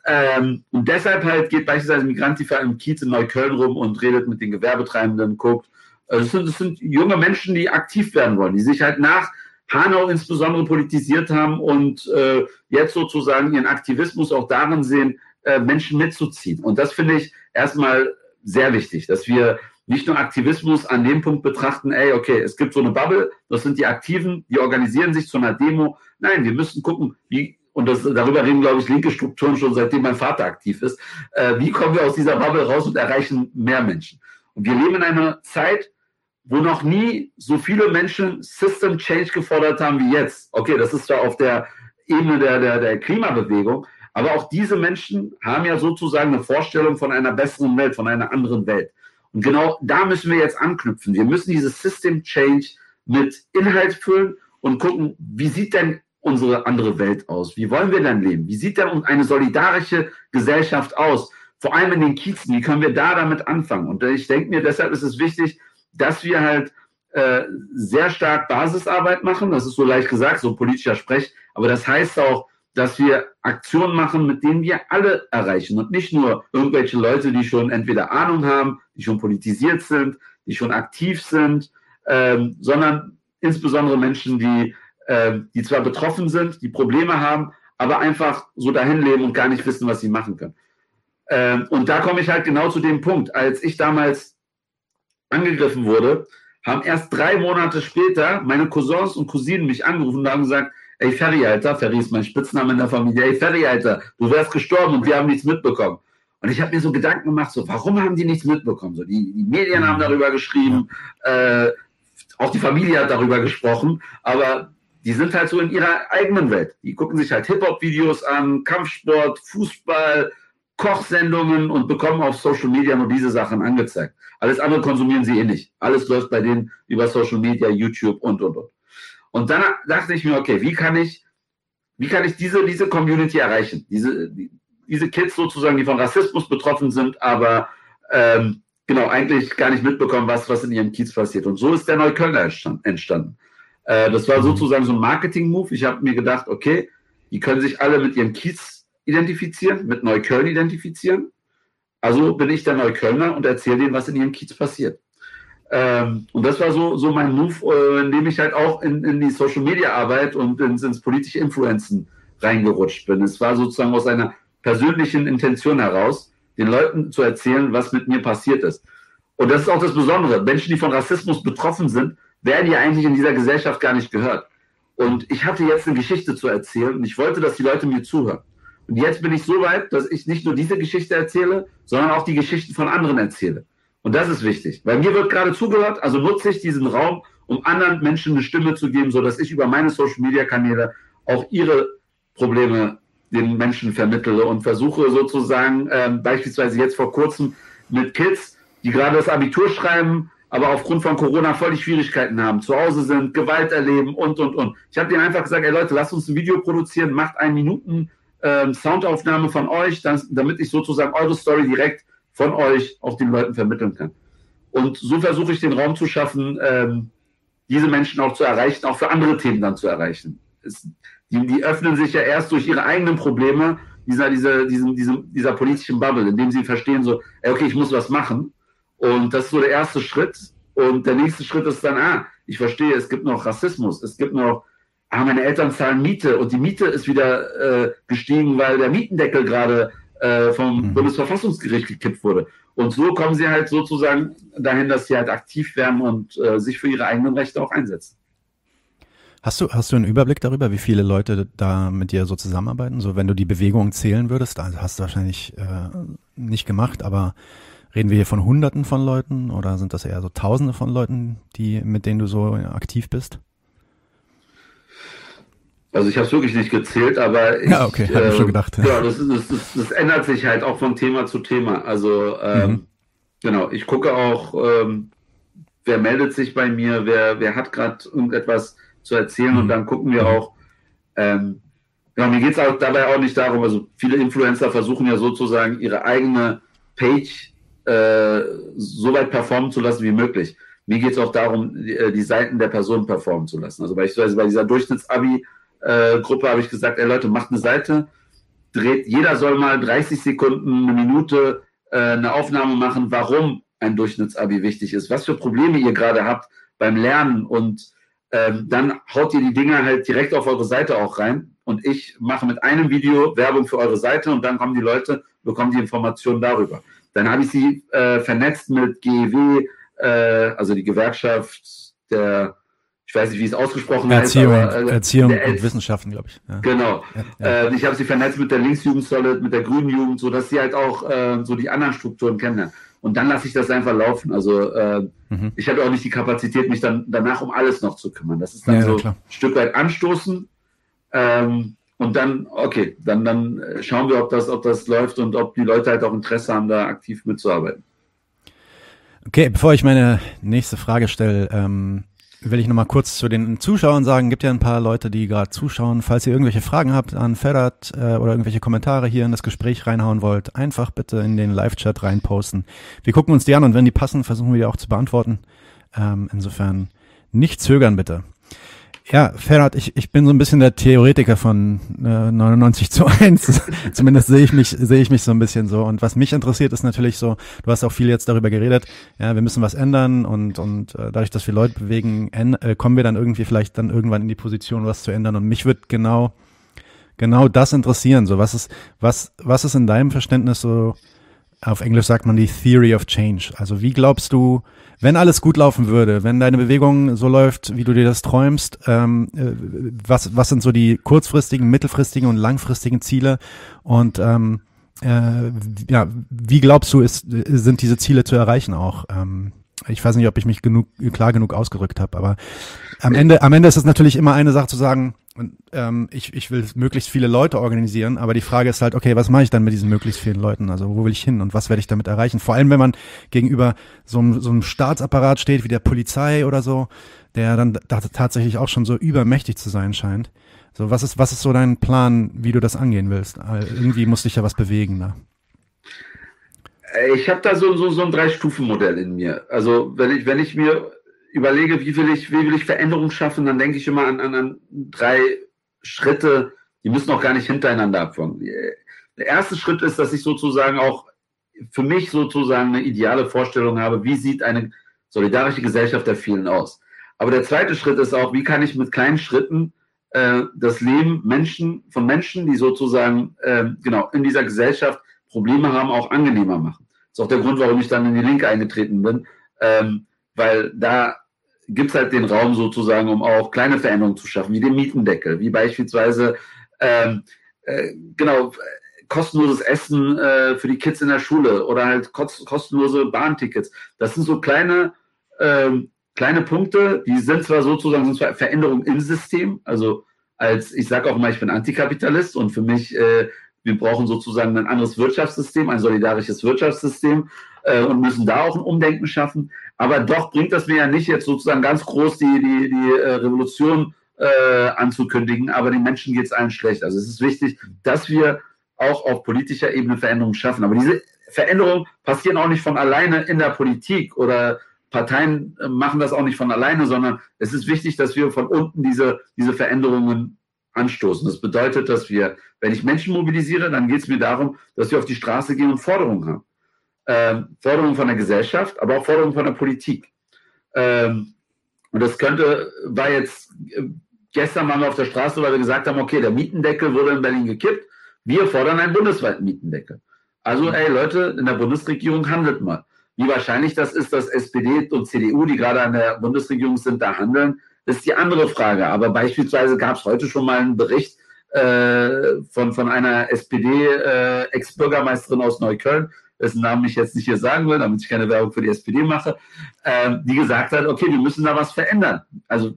Ähm, und deshalb halt geht beispielsweise Migrantifa im Kiez in Neukölln rum und redet mit den Gewerbetreibenden, guckt. Also das, sind, das sind junge Menschen, die aktiv werden wollen, die sich halt nach Hanau insbesondere politisiert haben und äh, jetzt sozusagen ihren Aktivismus auch darin sehen, äh, Menschen mitzuziehen. Und das finde ich erstmal sehr wichtig, dass wir nicht nur Aktivismus an dem Punkt betrachten, ey, okay, es gibt so eine Bubble, das sind die Aktiven, die organisieren sich zu einer Demo. Nein, wir müssen gucken, wie, und das, darüber reden, glaube ich, linke Strukturen schon seitdem mein Vater aktiv ist, äh, wie kommen wir aus dieser Bubble raus und erreichen mehr Menschen? Und wir leben in einer Zeit, wo noch nie so viele Menschen System Change gefordert haben wie jetzt. Okay, das ist zwar auf der Ebene der, der, der Klimabewegung, aber auch diese Menschen haben ja sozusagen eine Vorstellung von einer besseren Welt, von einer anderen Welt. Und genau da müssen wir jetzt anknüpfen. Wir müssen dieses System Change mit Inhalt füllen und gucken, wie sieht denn unsere andere Welt aus? Wie wollen wir denn leben? Wie sieht denn eine solidarische Gesellschaft aus? Vor allem in den Kiezen, wie können wir da damit anfangen? Und ich denke mir, deshalb ist es wichtig, dass wir halt äh, sehr stark Basisarbeit machen. Das ist so leicht gesagt, so politischer Sprech. Aber das heißt auch, dass wir Aktionen machen, mit denen wir alle erreichen und nicht nur irgendwelche Leute, die schon entweder Ahnung haben, die schon politisiert sind, die schon aktiv sind, ähm, sondern insbesondere Menschen, die, äh, die zwar betroffen sind, die Probleme haben, aber einfach so dahin leben und gar nicht wissen, was sie machen können. Ähm, und da komme ich halt genau zu dem Punkt. Als ich damals angegriffen wurde, haben erst drei Monate später meine Cousins und Cousinen mich angerufen und haben gesagt, ey Ferry, Alter, Ferry ist mein Spitzname in der Familie, ey Ferry, Alter, du wärst gestorben und wir haben nichts mitbekommen. Und ich habe mir so Gedanken gemacht, so, warum haben die nichts mitbekommen? So, die, die Medien haben darüber geschrieben, äh, auch die Familie hat darüber gesprochen, aber die sind halt so in ihrer eigenen Welt. Die gucken sich halt Hip-Hop-Videos an, Kampfsport, Fußball, Kochsendungen und bekommen auf Social Media nur diese Sachen angezeigt. Alles andere konsumieren sie eh nicht. Alles läuft bei denen über Social Media, YouTube und, und, und. Und dann dachte ich mir, okay, wie kann ich, wie kann ich diese, diese Community erreichen? Diese, diese Kids sozusagen, die von Rassismus betroffen sind, aber ähm, genau, eigentlich gar nicht mitbekommen, was, was in ihrem Kiez passiert. Und so ist der Neuköllner entstanden. Äh, das war sozusagen so ein Marketing-Move. Ich habe mir gedacht, okay, die können sich alle mit ihrem Kiez identifizieren, mit Neukölln identifizieren. Also bin ich der Neuköllner und erzähle denen, was in ihrem Kiez passiert. Ähm, und das war so, so mein Move, äh, in dem ich halt auch in, in die Social-Media-Arbeit und ins, ins politische Influenzen reingerutscht bin. Es war sozusagen aus einer persönlichen Intention heraus, den Leuten zu erzählen, was mit mir passiert ist. Und das ist auch das Besondere. Menschen, die von Rassismus betroffen sind, werden ja eigentlich in dieser Gesellschaft gar nicht gehört. Und ich hatte jetzt eine Geschichte zu erzählen und ich wollte, dass die Leute mir zuhören. Und jetzt bin ich so weit, dass ich nicht nur diese Geschichte erzähle, sondern auch die Geschichten von anderen erzähle. Und das ist wichtig, weil mir wird gerade zugehört, also nutze ich diesen Raum, um anderen Menschen eine Stimme zu geben, sodass ich über meine Social-Media-Kanäle auch ihre Probleme den Menschen vermittle und versuche sozusagen, ähm, beispielsweise jetzt vor kurzem mit Kids, die gerade das Abitur schreiben, aber aufgrund von Corona voll die Schwierigkeiten haben, zu Hause sind, Gewalt erleben und, und, und. Ich habe denen einfach gesagt, ey Leute, lasst uns ein Video produzieren, macht ein Minuten ähm, Soundaufnahme von euch, dann, damit ich sozusagen eure Story direkt von euch auch den Leuten vermitteln kann. Und so versuche ich den Raum zu schaffen, ähm, diese Menschen auch zu erreichen, auch für andere Themen dann zu erreichen. Es, die, die öffnen sich ja erst durch ihre eigenen Probleme dieser, dieser, diesem, diesem, dieser politischen Bubble, indem sie verstehen, so, ey, okay, ich muss was machen. Und das ist so der erste Schritt. Und der nächste Schritt ist dann, ah, ich verstehe, es gibt noch Rassismus, es gibt noch, ah, meine Eltern zahlen Miete und die Miete ist wieder äh, gestiegen, weil der Mietendeckel gerade äh, vom mhm. Bundesverfassungsgericht gekippt wurde. Und so kommen sie halt sozusagen dahin, dass sie halt aktiv werden und äh, sich für ihre eigenen Rechte auch einsetzen. Hast du, hast du einen Überblick darüber, wie viele Leute da mit dir so zusammenarbeiten? So, wenn du die Bewegung zählen würdest, also hast du wahrscheinlich äh, nicht gemacht, aber Reden wir hier von Hunderten von Leuten oder sind das eher so Tausende von Leuten, die mit denen du so aktiv bist? Also ich habe es wirklich nicht gezählt, aber ich, ja okay, habe äh, ich schon gedacht. Ja, das, das, das, das, ändert sich halt auch von Thema zu Thema. Also ähm, mhm. genau, ich gucke auch, ähm, wer meldet sich bei mir, wer wer hat gerade irgendetwas zu erzählen mhm. und dann gucken wir mhm. auch. Ähm, ja, mir geht es auch dabei auch nicht darum. Also viele Influencer versuchen ja sozusagen ihre eigene Page äh, so weit performen zu lassen wie möglich. Mir geht es auch darum, die, äh, die, Seiten der Person performen zu lassen. Also beispielsweise bei dieser Durchschnittsabi-Gruppe habe ich gesagt, ey Leute, macht eine Seite, dreht, jeder soll mal 30 Sekunden, eine Minute äh, eine Aufnahme machen, warum ein Durchschnittsabi wichtig ist, was für Probleme ihr gerade habt beim Lernen und ähm, dann haut ihr die Dinge halt direkt auf eure Seite auch rein und ich mache mit einem Video Werbung für eure Seite und dann kommen die Leute, bekommen die Informationen darüber. Dann habe ich sie äh, vernetzt mit GEW, äh, also die Gewerkschaft der, ich weiß nicht, wie es ausgesprochen Erziehung, heißt. Aber, äh, Erziehung und Wissenschaften, glaube ich. Ja. Genau. Ja, ja. Äh, ich habe sie vernetzt mit der Linksjugend Solid, mit der Grünen Jugend, so dass sie halt auch äh, so die anderen Strukturen kennenlernen. Und dann lasse ich das einfach laufen. Also äh, mhm. ich habe auch nicht die Kapazität, mich dann danach um alles noch zu kümmern. Das ist dann so ein Stück weit anstoßen. Ähm, und dann, okay, dann, dann schauen wir, ob das, ob das läuft und ob die Leute halt auch Interesse haben, da aktiv mitzuarbeiten. Okay, bevor ich meine nächste Frage stelle, ähm, will ich nochmal kurz zu den Zuschauern sagen, gibt ja ein paar Leute, die gerade zuschauen. Falls ihr irgendwelche Fragen habt an Ferrat äh, oder irgendwelche Kommentare hier in das Gespräch reinhauen wollt, einfach bitte in den Live-Chat reinposten. Wir gucken uns die an und wenn die passen, versuchen wir die auch zu beantworten. Ähm, insofern nicht zögern bitte. Ja, Ferhat, ich, ich bin so ein bisschen der Theoretiker von äh, 99 zu 1. Zumindest sehe ich mich sehe ich mich so ein bisschen so. Und was mich interessiert, ist natürlich so, du hast auch viel jetzt darüber geredet, ja, wir müssen was ändern und, und äh, dadurch, dass wir Leute bewegen, äh, kommen wir dann irgendwie vielleicht dann irgendwann in die Position, was zu ändern. Und mich wird genau, genau das interessieren. So, was ist, was, was ist in deinem Verständnis so, auf Englisch sagt man die Theory of Change. Also wie glaubst du, wenn alles gut laufen würde, wenn deine Bewegung so läuft, wie du dir das träumst, ähm, äh, was, was sind so die kurzfristigen, mittelfristigen und langfristigen Ziele? Und ähm, äh, ja, wie glaubst du, ist, sind diese Ziele zu erreichen auch? Ähm, ich weiß nicht, ob ich mich genug, klar genug ausgerückt habe, aber am Ende, am Ende ist es natürlich immer eine Sache zu sagen, ähm, ich, ich will möglichst viele Leute organisieren, aber die Frage ist halt, okay, was mache ich dann mit diesen möglichst vielen Leuten? Also wo will ich hin und was werde ich damit erreichen? Vor allem, wenn man gegenüber so einem, so einem Staatsapparat steht wie der Polizei oder so, der dann da tatsächlich auch schon so übermächtig zu sein scheint. So, was ist, was ist so dein Plan, wie du das angehen willst? Irgendwie muss dich ja was bewegen da. Ich habe da so, so, so ein Drei-Stufen-Modell in mir. Also wenn ich, wenn ich mir überlege, wie will ich, wie will ich Veränderung schaffen, dann denke ich immer an, an, an drei Schritte, die müssen auch gar nicht hintereinander abfangen. Der erste Schritt ist, dass ich sozusagen auch für mich sozusagen eine ideale Vorstellung habe, wie sieht eine solidarische Gesellschaft der vielen aus. Aber der zweite Schritt ist auch, wie kann ich mit kleinen Schritten äh, das Leben Menschen von Menschen, die sozusagen äh, genau in dieser Gesellschaft Probleme haben, auch angenehmer machen. Das ist auch der Grund, warum ich dann in die Linke eingetreten bin, ähm, weil da gibt es halt den Raum sozusagen, um auch kleine Veränderungen zu schaffen, wie den Mietendeckel, wie beispielsweise ähm, äh, genau kostenloses Essen äh, für die Kids in der Schule oder halt kost kostenlose Bahntickets. Das sind so kleine ähm, kleine Punkte, die sind zwar sozusagen sind zwar Veränderungen im System, also als ich sage auch mal, ich bin Antikapitalist und für mich äh, wir brauchen sozusagen ein anderes Wirtschaftssystem, ein solidarisches Wirtschaftssysem äh, und müssen da auch ein Umdenken schaffen. Aber doch bringt das mir ja nicht jetzt sozusagen ganz groß die, die, die äh, Revolution äh, anzukündigen, aber den Menschen geht es allen schlecht. Also es ist wichtig, dass wir auch auf politischer Ebene Veränderungen schaffen. Aber diese Veränderungen passieren auch nicht von alleine in der Politik oder Parteien äh, machen das auch nicht von alleine, sondern es ist wichtig, dass wir von unten diese, diese Veränderungen anstoßen. Das bedeutet, dass wir, wenn ich Menschen mobilisiere, dann geht es mir darum, dass wir auf die Straße gehen und Forderungen haben. Ähm, Forderungen von der Gesellschaft, aber auch Forderungen von der Politik. Ähm, und das könnte, war jetzt, äh, gestern waren wir auf der Straße, weil wir gesagt haben, okay, der Mietendeckel wurde in Berlin gekippt. Wir fordern einen bundesweiten Mietendeckel. Also, ey Leute, in der Bundesregierung handelt mal. Wie wahrscheinlich das ist, dass SPD und CDU, die gerade an der Bundesregierung sind, da handeln, ist die andere Frage. Aber beispielsweise gab es heute schon mal einen Bericht äh, von, von einer SPD-Ex-Bürgermeisterin äh, aus Neukölln, dessen Namen ich jetzt nicht hier sagen will, damit ich keine Werbung für die SPD mache, äh, die gesagt hat, okay, wir müssen da was verändern. Also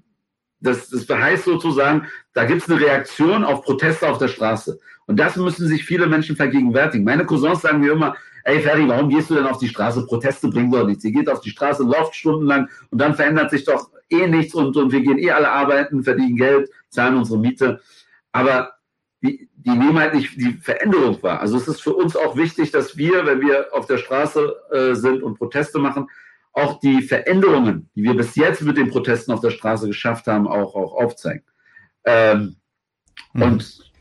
das, das heißt sozusagen, da gibt es eine Reaktion auf Proteste auf der Straße. Und das müssen sich viele Menschen vergegenwärtigen. Meine Cousins sagen mir immer, ey Ferry, warum gehst du denn auf die Straße? Proteste bringen doch nichts. Ihr geht auf die Straße, läuft stundenlang und dann verändert sich doch eh nichts und, und wir gehen eh alle arbeiten, verdienen Geld, zahlen unsere Miete. Aber die, halt nicht die Veränderung wahr. Also es ist für uns auch wichtig, dass wir, wenn wir auf der Straße äh, sind und Proteste machen, auch die Veränderungen, die wir bis jetzt mit den Protesten auf der Straße geschafft haben, auch, auch aufzeigen. Ähm, mhm. Und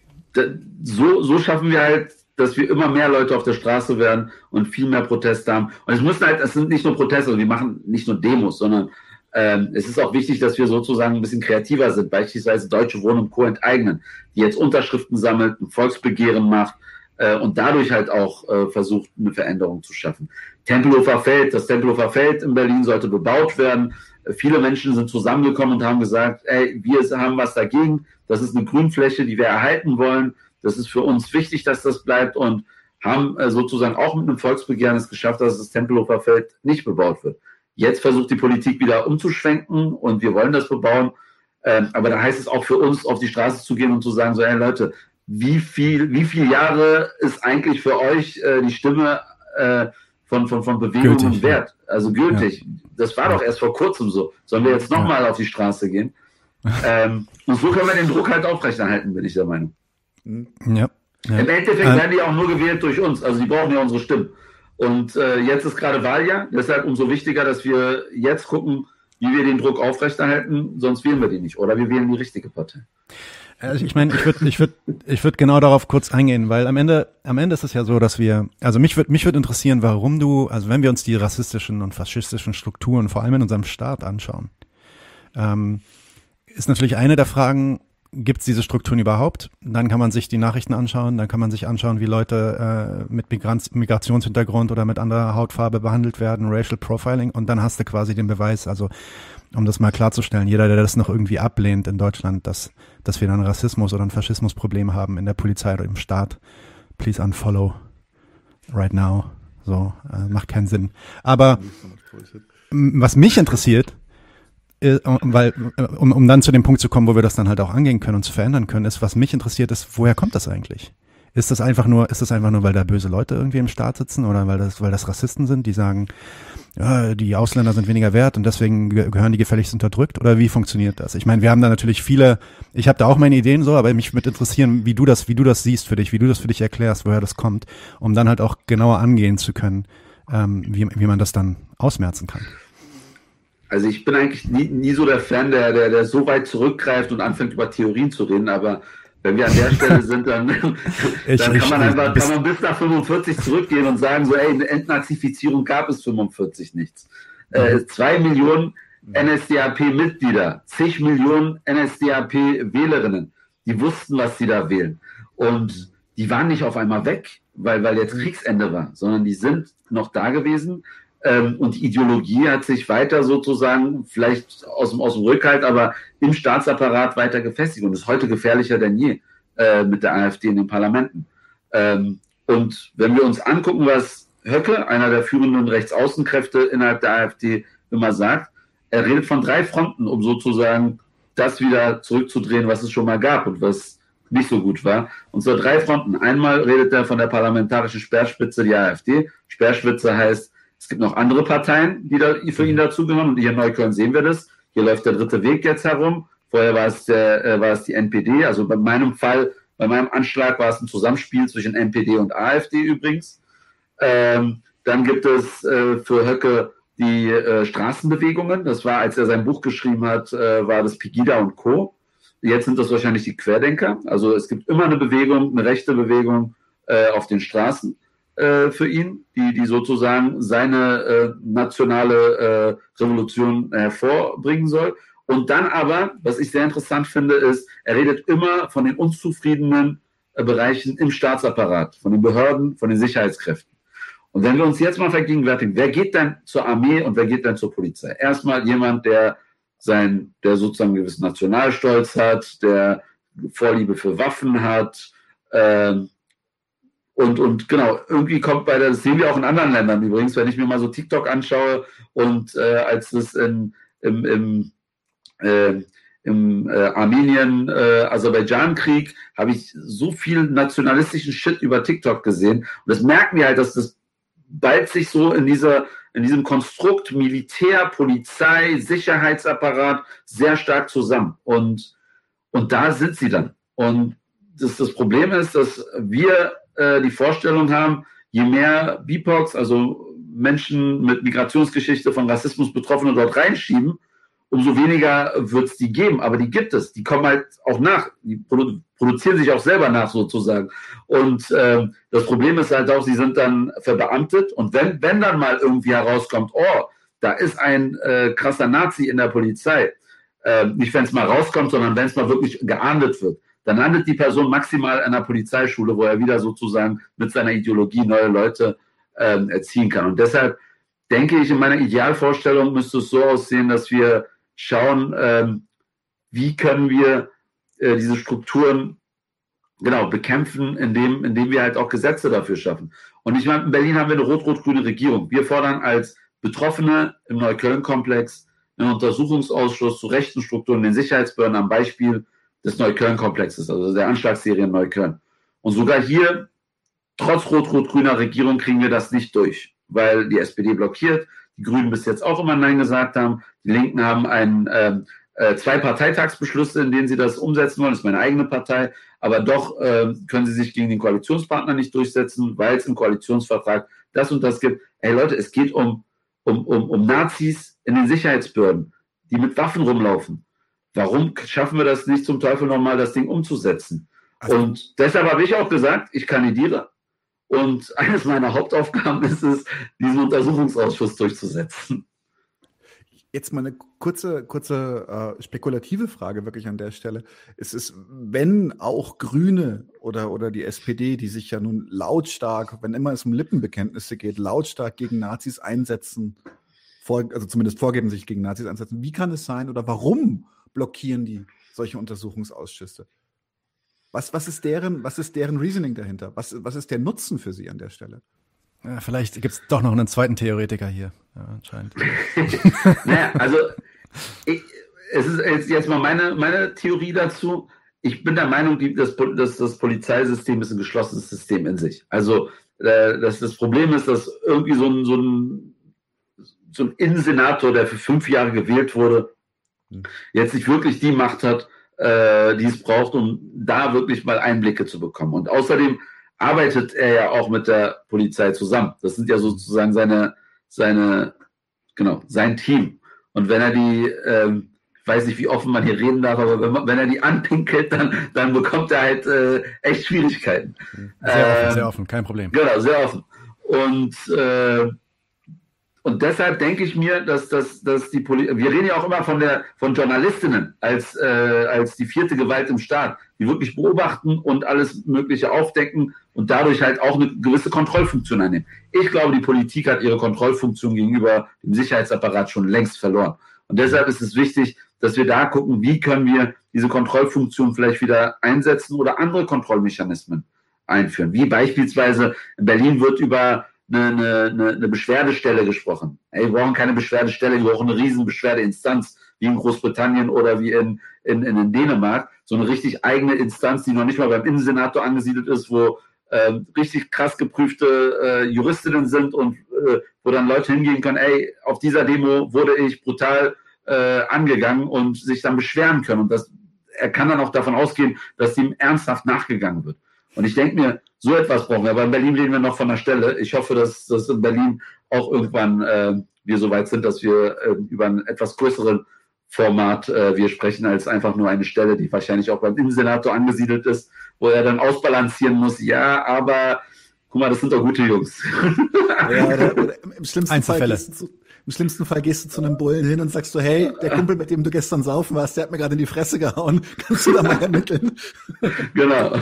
so, so schaffen wir halt dass wir immer mehr Leute auf der Straße werden und viel mehr Proteste haben. Und es müssen halt, es sind nicht nur Proteste, wir machen nicht nur Demos, sondern ähm, es ist auch wichtig, dass wir sozusagen ein bisschen kreativer sind, beispielsweise Deutsche Wohnen und Co. enteignen, die jetzt Unterschriften sammelt, ein Volksbegehren macht äh, und dadurch halt auch äh, versucht, eine Veränderung zu schaffen. Tempelhofer Feld, das Tempelhofer Feld in Berlin sollte bebaut werden. Äh, viele Menschen sind zusammengekommen und haben gesagt, ey, wir haben was dagegen. Das ist eine Grünfläche, die wir erhalten wollen. Das ist für uns wichtig, dass das bleibt und haben äh, sozusagen auch mit einem Volksbegehren es geschafft, dass das Tempelhofer Feld nicht bebaut wird. Jetzt versucht die Politik wieder umzuschwenken und wir wollen das bebauen. Ähm, aber da heißt es auch für uns, auf die Straße zu gehen und zu sagen, so, hey Leute, wie viel, wie viele Jahre ist eigentlich für euch äh, die Stimme äh, von, von, von Bewegungen gültig, wert? Also gültig. Ja. Das war doch erst vor kurzem so. Sollen wir jetzt nochmal ja. auf die Straße gehen? ähm, und so können wir den Druck halt aufrechterhalten, bin ich der Meinung. Ja. ja. Im Endeffekt äh, werden die auch nur gewählt durch uns. Also die brauchen ja unsere Stimmen. Und äh, jetzt ist gerade Wahljahr. Deshalb umso wichtiger, dass wir jetzt gucken, wie wir den Druck aufrechterhalten, sonst wählen wir den nicht. Oder wir wählen die richtige Partei. Also ich meine, ich würde ich würd, ich würd genau darauf kurz eingehen, weil am Ende, am Ende ist es ja so, dass wir, also mich würde mich würd interessieren, warum du, also wenn wir uns die rassistischen und faschistischen Strukturen vor allem in unserem Staat anschauen, ähm, ist natürlich eine der Fragen, gibt es diese Strukturen überhaupt? Dann kann man sich die Nachrichten anschauen, dann kann man sich anschauen, wie Leute äh, mit Migrants Migrationshintergrund oder mit anderer Hautfarbe behandelt werden, Racial Profiling, und dann hast du quasi den Beweis. Also um das mal klarzustellen, jeder, der das noch irgendwie ablehnt in Deutschland, dass, dass wir dann Rassismus oder ein Faschismusproblem haben in der Polizei oder im Staat, please unfollow right now. So, äh, macht keinen Sinn. Aber was mich interessiert, äh, weil, äh, um, um dann zu dem Punkt zu kommen, wo wir das dann halt auch angehen können und zu verändern können, ist, was mich interessiert, ist, woher kommt das eigentlich? Ist das einfach nur, ist das einfach nur, weil da böse Leute irgendwie im Staat sitzen oder weil das, weil das Rassisten sind, die sagen, ja, die Ausländer sind weniger wert und deswegen gehören die gefälligst unterdrückt? Oder wie funktioniert das? Ich meine, wir haben da natürlich viele, ich habe da auch meine Ideen so, aber mich würde interessieren, wie du das, wie du das siehst für dich, wie du das für dich erklärst, woher das kommt, um dann halt auch genauer angehen zu können, ähm, wie, wie man das dann ausmerzen kann. Also ich bin eigentlich nie, nie so der Fan, der, der, der so weit zurückgreift und anfängt über Theorien zu reden, aber wenn wir an der Stelle sind, dann, ich, dann kann man einfach kann man bis nach 45 zurückgehen und sagen, so, ey, eine Entnazifizierung gab es 45 nichts. Äh, mhm. zwei Millionen NSDAP-Mitglieder, zig Millionen NSDAP-Wählerinnen, die wussten, was sie da wählen. Und die waren nicht auf einmal weg, weil, weil jetzt Kriegsende war, sondern die sind noch da gewesen ähm, und die Ideologie hat sich weiter sozusagen, vielleicht aus dem, aus dem Rückhalt, aber im Staatsapparat weiter gefestigt und ist heute gefährlicher denn je äh, mit der AfD in den Parlamenten. Ähm, und wenn wir uns angucken, was Höcke, einer der führenden Rechtsaußenkräfte innerhalb der AfD, immer sagt, er redet von drei Fronten, um sozusagen das wieder zurückzudrehen, was es schon mal gab und was nicht so gut war. Und zwar drei Fronten. Einmal redet er von der parlamentarischen Sperrspitze, die AfD. Sperrspitze heißt, es gibt noch andere Parteien, die da für ihn dazugehören. Und hier in Neukölln sehen wir das. Hier läuft der dritte Weg jetzt herum. Vorher war es, der, äh, war es die NPD. Also bei meinem Fall, bei meinem Anschlag war es ein Zusammenspiel zwischen NPD und AfD übrigens. Ähm, dann gibt es äh, für Höcke die äh, Straßenbewegungen. Das war, als er sein Buch geschrieben hat, äh, war das Pegida und Co. Jetzt sind das wahrscheinlich die Querdenker. Also es gibt immer eine Bewegung, eine rechte Bewegung äh, auf den Straßen äh, für ihn, die, die sozusagen seine äh, nationale äh, Revolution hervorbringen soll. Und dann aber, was ich sehr interessant finde, ist, er redet immer von den unzufriedenen äh, Bereichen im Staatsapparat, von den Behörden, von den Sicherheitskräften. Und wenn wir uns jetzt mal vergegenwärtigen, wer geht denn zur Armee und wer geht denn zur Polizei? Erstmal jemand, der sein, der sozusagen einen gewissen Nationalstolz hat, der Vorliebe für Waffen hat, ähm, und, und genau, irgendwie kommt bei der, das sehen wir auch in anderen Ländern übrigens, wenn ich mir mal so TikTok anschaue und äh, als das in, im, im, äh, im äh, Armenien-Aserbaidschan-Krieg äh, habe ich so viel nationalistischen Shit über TikTok gesehen. Und das merken wir halt, dass das bald sich so in dieser in diesem Konstrukt Militär, Polizei, Sicherheitsapparat sehr stark zusammen. Und, und da sind sie dann. Und das, das Problem ist, dass wir äh, die Vorstellung haben, je mehr BIPOX, also Menschen mit Migrationsgeschichte von Rassismus Betroffene dort reinschieben, umso weniger wird es die geben. Aber die gibt es. Die kommen halt auch nach. Die produ produzieren sich auch selber nach sozusagen. Und äh, das Problem ist halt auch, sie sind dann verbeamtet. Und wenn, wenn dann mal irgendwie herauskommt, oh, da ist ein äh, krasser Nazi in der Polizei, äh, nicht wenn es mal rauskommt, sondern wenn es mal wirklich geahndet wird, dann landet die Person maximal an einer Polizeischule, wo er wieder sozusagen mit seiner Ideologie neue Leute ähm, erziehen kann. Und deshalb denke ich, in meiner Idealvorstellung müsste es so aussehen, dass wir schauen, ähm, wie können wir äh, diese Strukturen genau bekämpfen, indem, indem wir halt auch Gesetze dafür schaffen. Und ich meine, in Berlin haben wir eine rot-rot-grüne Regierung. Wir fordern als Betroffene im Neukölln-Komplex einen Untersuchungsausschuss zu rechten Strukturen, den Sicherheitsbehörden am Beispiel des Neukölln-Komplexes, also der Anschlagsserie in Neukölln. Und sogar hier, trotz rot-rot-grüner Regierung, kriegen wir das nicht durch, weil die SPD blockiert, die Grünen bis jetzt auch immer Nein gesagt haben, die Linken haben einen, ähm, äh, zwei Parteitagsbeschlüsse, in denen sie das umsetzen wollen, das ist meine eigene Partei, aber doch äh, können sie sich gegen den Koalitionspartner nicht durchsetzen, weil es im Koalitionsvertrag das und das gibt. Ey Leute, es geht um, um, um, um Nazis in den Sicherheitsbehörden. die mit Waffen rumlaufen. Warum schaffen wir das nicht zum Teufel nochmal, das Ding umzusetzen? Also, und deshalb habe ich auch gesagt, ich kandidiere. Und eines meiner Hauptaufgaben ist es, diesen Untersuchungsausschuss durchzusetzen. Jetzt mal eine kurze, kurze äh, spekulative Frage wirklich an der Stelle. Es ist, wenn auch Grüne oder, oder die SPD, die sich ja nun lautstark, wenn immer es um Lippenbekenntnisse geht, lautstark gegen Nazis einsetzen, vor, also zumindest vorgeben, sich gegen Nazis einsetzen, wie kann es sein oder warum blockieren die solche Untersuchungsausschüsse? Was, was, ist deren, was ist deren Reasoning dahinter? Was, was ist der Nutzen für sie an der Stelle? Ja, vielleicht gibt es doch noch einen zweiten Theoretiker hier, ja, anscheinend. naja, also ich, es ist jetzt mal meine, meine Theorie dazu. Ich bin der Meinung, dass, dass das Polizeisystem ist ein geschlossenes System in sich. Also äh, dass das Problem ist, dass irgendwie so ein, so ein, so ein Innensenator, der für fünf Jahre gewählt wurde. Jetzt nicht wirklich die Macht hat, äh, die es braucht, um da wirklich mal Einblicke zu bekommen. Und außerdem arbeitet er ja auch mit der Polizei zusammen. Das sind ja sozusagen seine, seine, genau, sein Team. Und wenn er die, ähm, ich weiß nicht, wie offen man hier reden darf, aber wenn, man, wenn er die anpinkelt, dann, dann bekommt er halt äh, echt Schwierigkeiten. Sehr offen, ähm, sehr offen, kein Problem. Genau, sehr offen. Und äh, und deshalb denke ich mir, dass, dass, dass die Politik, wir reden ja auch immer von der von Journalistinnen als, äh, als die vierte Gewalt im Staat, die wirklich beobachten und alles Mögliche aufdecken und dadurch halt auch eine gewisse Kontrollfunktion einnehmen. Ich glaube, die Politik hat ihre Kontrollfunktion gegenüber dem Sicherheitsapparat schon längst verloren. Und deshalb ist es wichtig, dass wir da gucken, wie können wir diese Kontrollfunktion vielleicht wieder einsetzen oder andere Kontrollmechanismen einführen. Wie beispielsweise in Berlin wird über eine, eine, eine Beschwerdestelle gesprochen. Ey, wir brauchen keine Beschwerdestelle, wir brauchen eine riesen Beschwerdeinstanz, wie in Großbritannien oder wie in, in, in Dänemark. So eine richtig eigene Instanz, die noch nicht mal beim Innensenator angesiedelt ist, wo äh, richtig krass geprüfte äh, Juristinnen sind und äh, wo dann Leute hingehen können, ey, auf dieser Demo wurde ich brutal äh, angegangen und sich dann beschweren können. Und das, er kann dann auch davon ausgehen, dass dem ernsthaft nachgegangen wird. Und ich denke mir, so etwas brauchen wir. Aber in Berlin reden wir noch von der Stelle. Ich hoffe, dass, dass in Berlin auch irgendwann äh, wir so weit sind, dass wir äh, über einen etwas größeren Format äh, wir sprechen, als einfach nur eine Stelle, die wahrscheinlich auch beim Innensenator angesiedelt ist, wo er dann ausbalancieren muss. Ja, aber guck mal, das sind doch gute Jungs. Ja, oder, oder im, schlimmsten Fall gehst du zu, Im schlimmsten Fall gehst du zu einem Bullen hin und sagst du, hey, der Kumpel, mit dem du gestern saufen warst, der hat mir gerade in die Fresse gehauen. Kannst du da mal ermitteln? genau.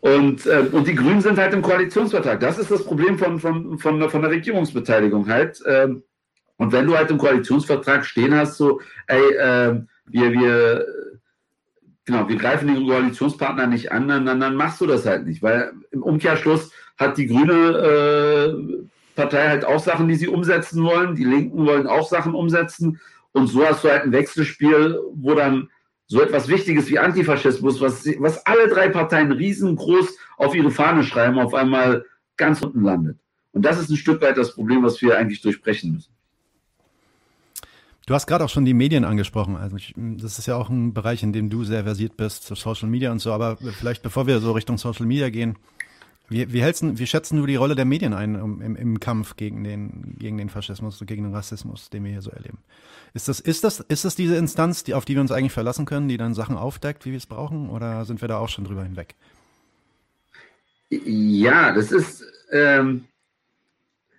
Und, äh, und die Grünen sind halt im Koalitionsvertrag. Das ist das Problem von, von, von, von der Regierungsbeteiligung halt. Ähm, und wenn du halt im Koalitionsvertrag stehen hast, so, ey, äh, wir, wir, genau, wir greifen den Koalitionspartner nicht an, dann, dann machst du das halt nicht. Weil im Umkehrschluss hat die grüne äh, Partei halt auch Sachen, die sie umsetzen wollen. Die Linken wollen auch Sachen umsetzen. Und so hast du halt ein Wechselspiel, wo dann so etwas Wichtiges wie Antifaschismus, was, was alle drei Parteien riesengroß auf ihre Fahne schreiben, auf einmal ganz unten landet. Und das ist ein Stück weit das Problem, was wir eigentlich durchbrechen müssen. Du hast gerade auch schon die Medien angesprochen. Also ich, das ist ja auch ein Bereich, in dem du sehr versiert bist, Social Media und so. Aber vielleicht bevor wir so Richtung Social Media gehen, wie, wie, hältst, wie schätzen du die Rolle der Medien ein im, im Kampf gegen den, gegen den Faschismus, gegen den Rassismus, den wir hier so erleben? Ist das, ist das, ist das diese Instanz, die, auf die wir uns eigentlich verlassen können, die dann Sachen aufdeckt, wie wir es brauchen, oder sind wir da auch schon drüber hinweg? Ja, das ist, ähm,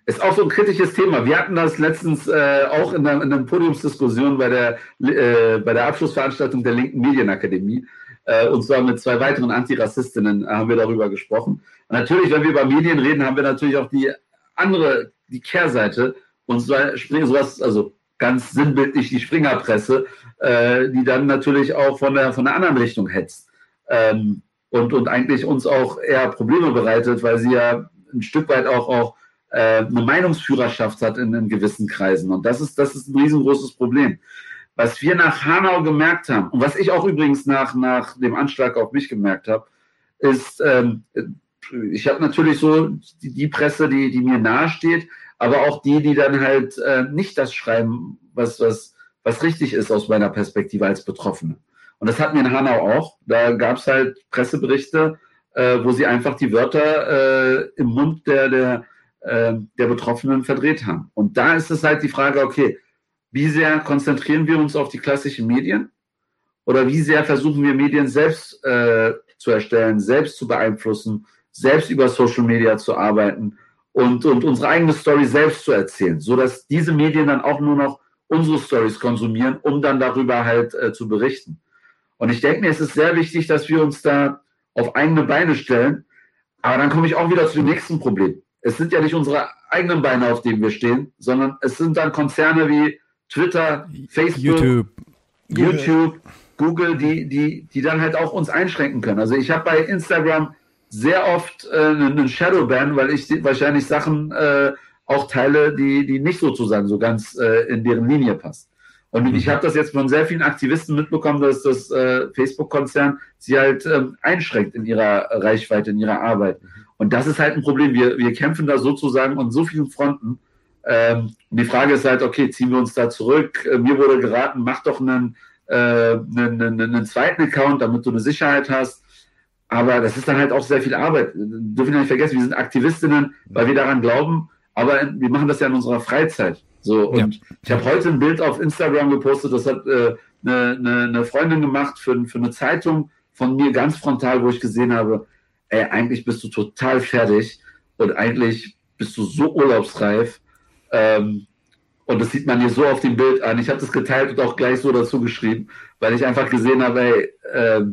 ist auch so ein kritisches Thema. Wir hatten das letztens äh, auch in einer, in einer, Podiumsdiskussion bei der, äh, bei der Abschlussveranstaltung der Linken Medienakademie. Äh, und zwar mit zwei weiteren Antirassistinnen haben wir darüber gesprochen. Und natürlich, wenn wir über Medien reden, haben wir natürlich auch die andere, die Kehrseite. Und zwar sowas, also ganz sinnbildlich die Springerpresse, äh, die dann natürlich auch von der, von der anderen Richtung hetzt. Ähm, und, und eigentlich uns auch eher Probleme bereitet, weil sie ja ein Stück weit auch, auch äh, eine Meinungsführerschaft hat in, in gewissen Kreisen. Und das ist, das ist ein riesengroßes Problem. Was wir nach Hanau gemerkt haben, und was ich auch übrigens nach, nach dem Anschlag auf mich gemerkt habe, ist, ähm, ich habe natürlich so die, die Presse, die, die mir nahesteht, aber auch die, die dann halt äh, nicht das schreiben, was, was, was richtig ist aus meiner Perspektive als Betroffene. Und das hatten wir in Hanau auch. Da gab es halt Presseberichte, äh, wo sie einfach die Wörter äh, im Mund der, der, äh, der Betroffenen verdreht haben. Und da ist es halt die Frage, okay, wie sehr konzentrieren wir uns auf die klassischen Medien oder wie sehr versuchen wir Medien selbst äh, zu erstellen, selbst zu beeinflussen, selbst über Social Media zu arbeiten und, und unsere eigene Story selbst zu erzählen, sodass diese Medien dann auch nur noch unsere Stories konsumieren, um dann darüber halt äh, zu berichten. Und ich denke mir, es ist sehr wichtig, dass wir uns da auf eigene Beine stellen. Aber dann komme ich auch wieder zu dem nächsten Problem. Es sind ja nicht unsere eigenen Beine, auf denen wir stehen, sondern es sind dann Konzerne wie Twitter, Facebook, YouTube, YouTube Google, die, die, die dann halt auch uns einschränken können. Also ich habe bei Instagram sehr oft äh, einen Shadowban, weil ich wahrscheinlich Sachen äh, auch teile, die, die nicht sozusagen so ganz äh, in deren Linie passt. Und mhm. ich habe das jetzt von sehr vielen Aktivisten mitbekommen, dass das äh, Facebook-Konzern sie halt ähm, einschränkt in ihrer Reichweite, in ihrer Arbeit. Und das ist halt ein Problem. Wir, wir kämpfen da sozusagen an so vielen Fronten. Ähm, die Frage ist halt, okay, ziehen wir uns da zurück? Äh, mir wurde geraten, mach doch einen, äh, einen, einen, einen zweiten Account, damit du eine Sicherheit hast. Aber das ist dann halt auch sehr viel Arbeit. Dürfen wir nicht vergessen, wir sind Aktivistinnen, weil wir daran glauben, aber wir machen das ja in unserer Freizeit. So, und ja. ich habe heute ein Bild auf Instagram gepostet, das hat äh, eine, eine, eine Freundin gemacht für, für eine Zeitung von mir ganz frontal, wo ich gesehen habe, ey, eigentlich bist du total fertig und eigentlich bist du so urlaubsreif. Ähm, und das sieht man hier so auf dem Bild an. Ich habe das geteilt und auch gleich so dazu geschrieben, weil ich einfach gesehen habe, ey, äh,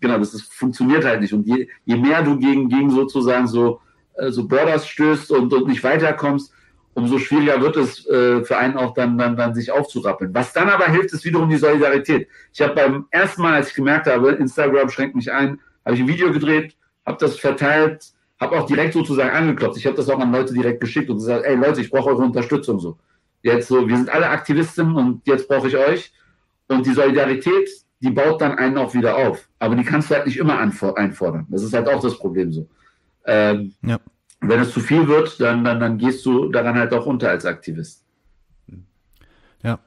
genau, das ist, funktioniert halt nicht. Und je, je mehr du gegen, gegen sozusagen so, äh, so Borders stößt und, und nicht weiterkommst, umso schwieriger wird es äh, für einen auch dann, dann, dann sich aufzurappeln. Was dann aber hilft, ist wiederum die Solidarität. Ich habe beim ersten Mal, als ich gemerkt habe, Instagram schränkt mich ein, habe ich ein Video gedreht, habe das verteilt, habe auch direkt sozusagen angeklopft. Ich habe das auch an Leute direkt geschickt und gesagt, ey Leute, ich brauche eure Unterstützung so. Jetzt so, wir sind alle Aktivisten und jetzt brauche ich euch. Und die Solidarität, die baut dann einen auch wieder auf. Aber die kannst du halt nicht immer einfordern. Das ist halt auch das Problem so. Ähm, ja wenn es zu viel wird, dann, dann, dann gehst du daran halt auch unter als Aktivist. Ja.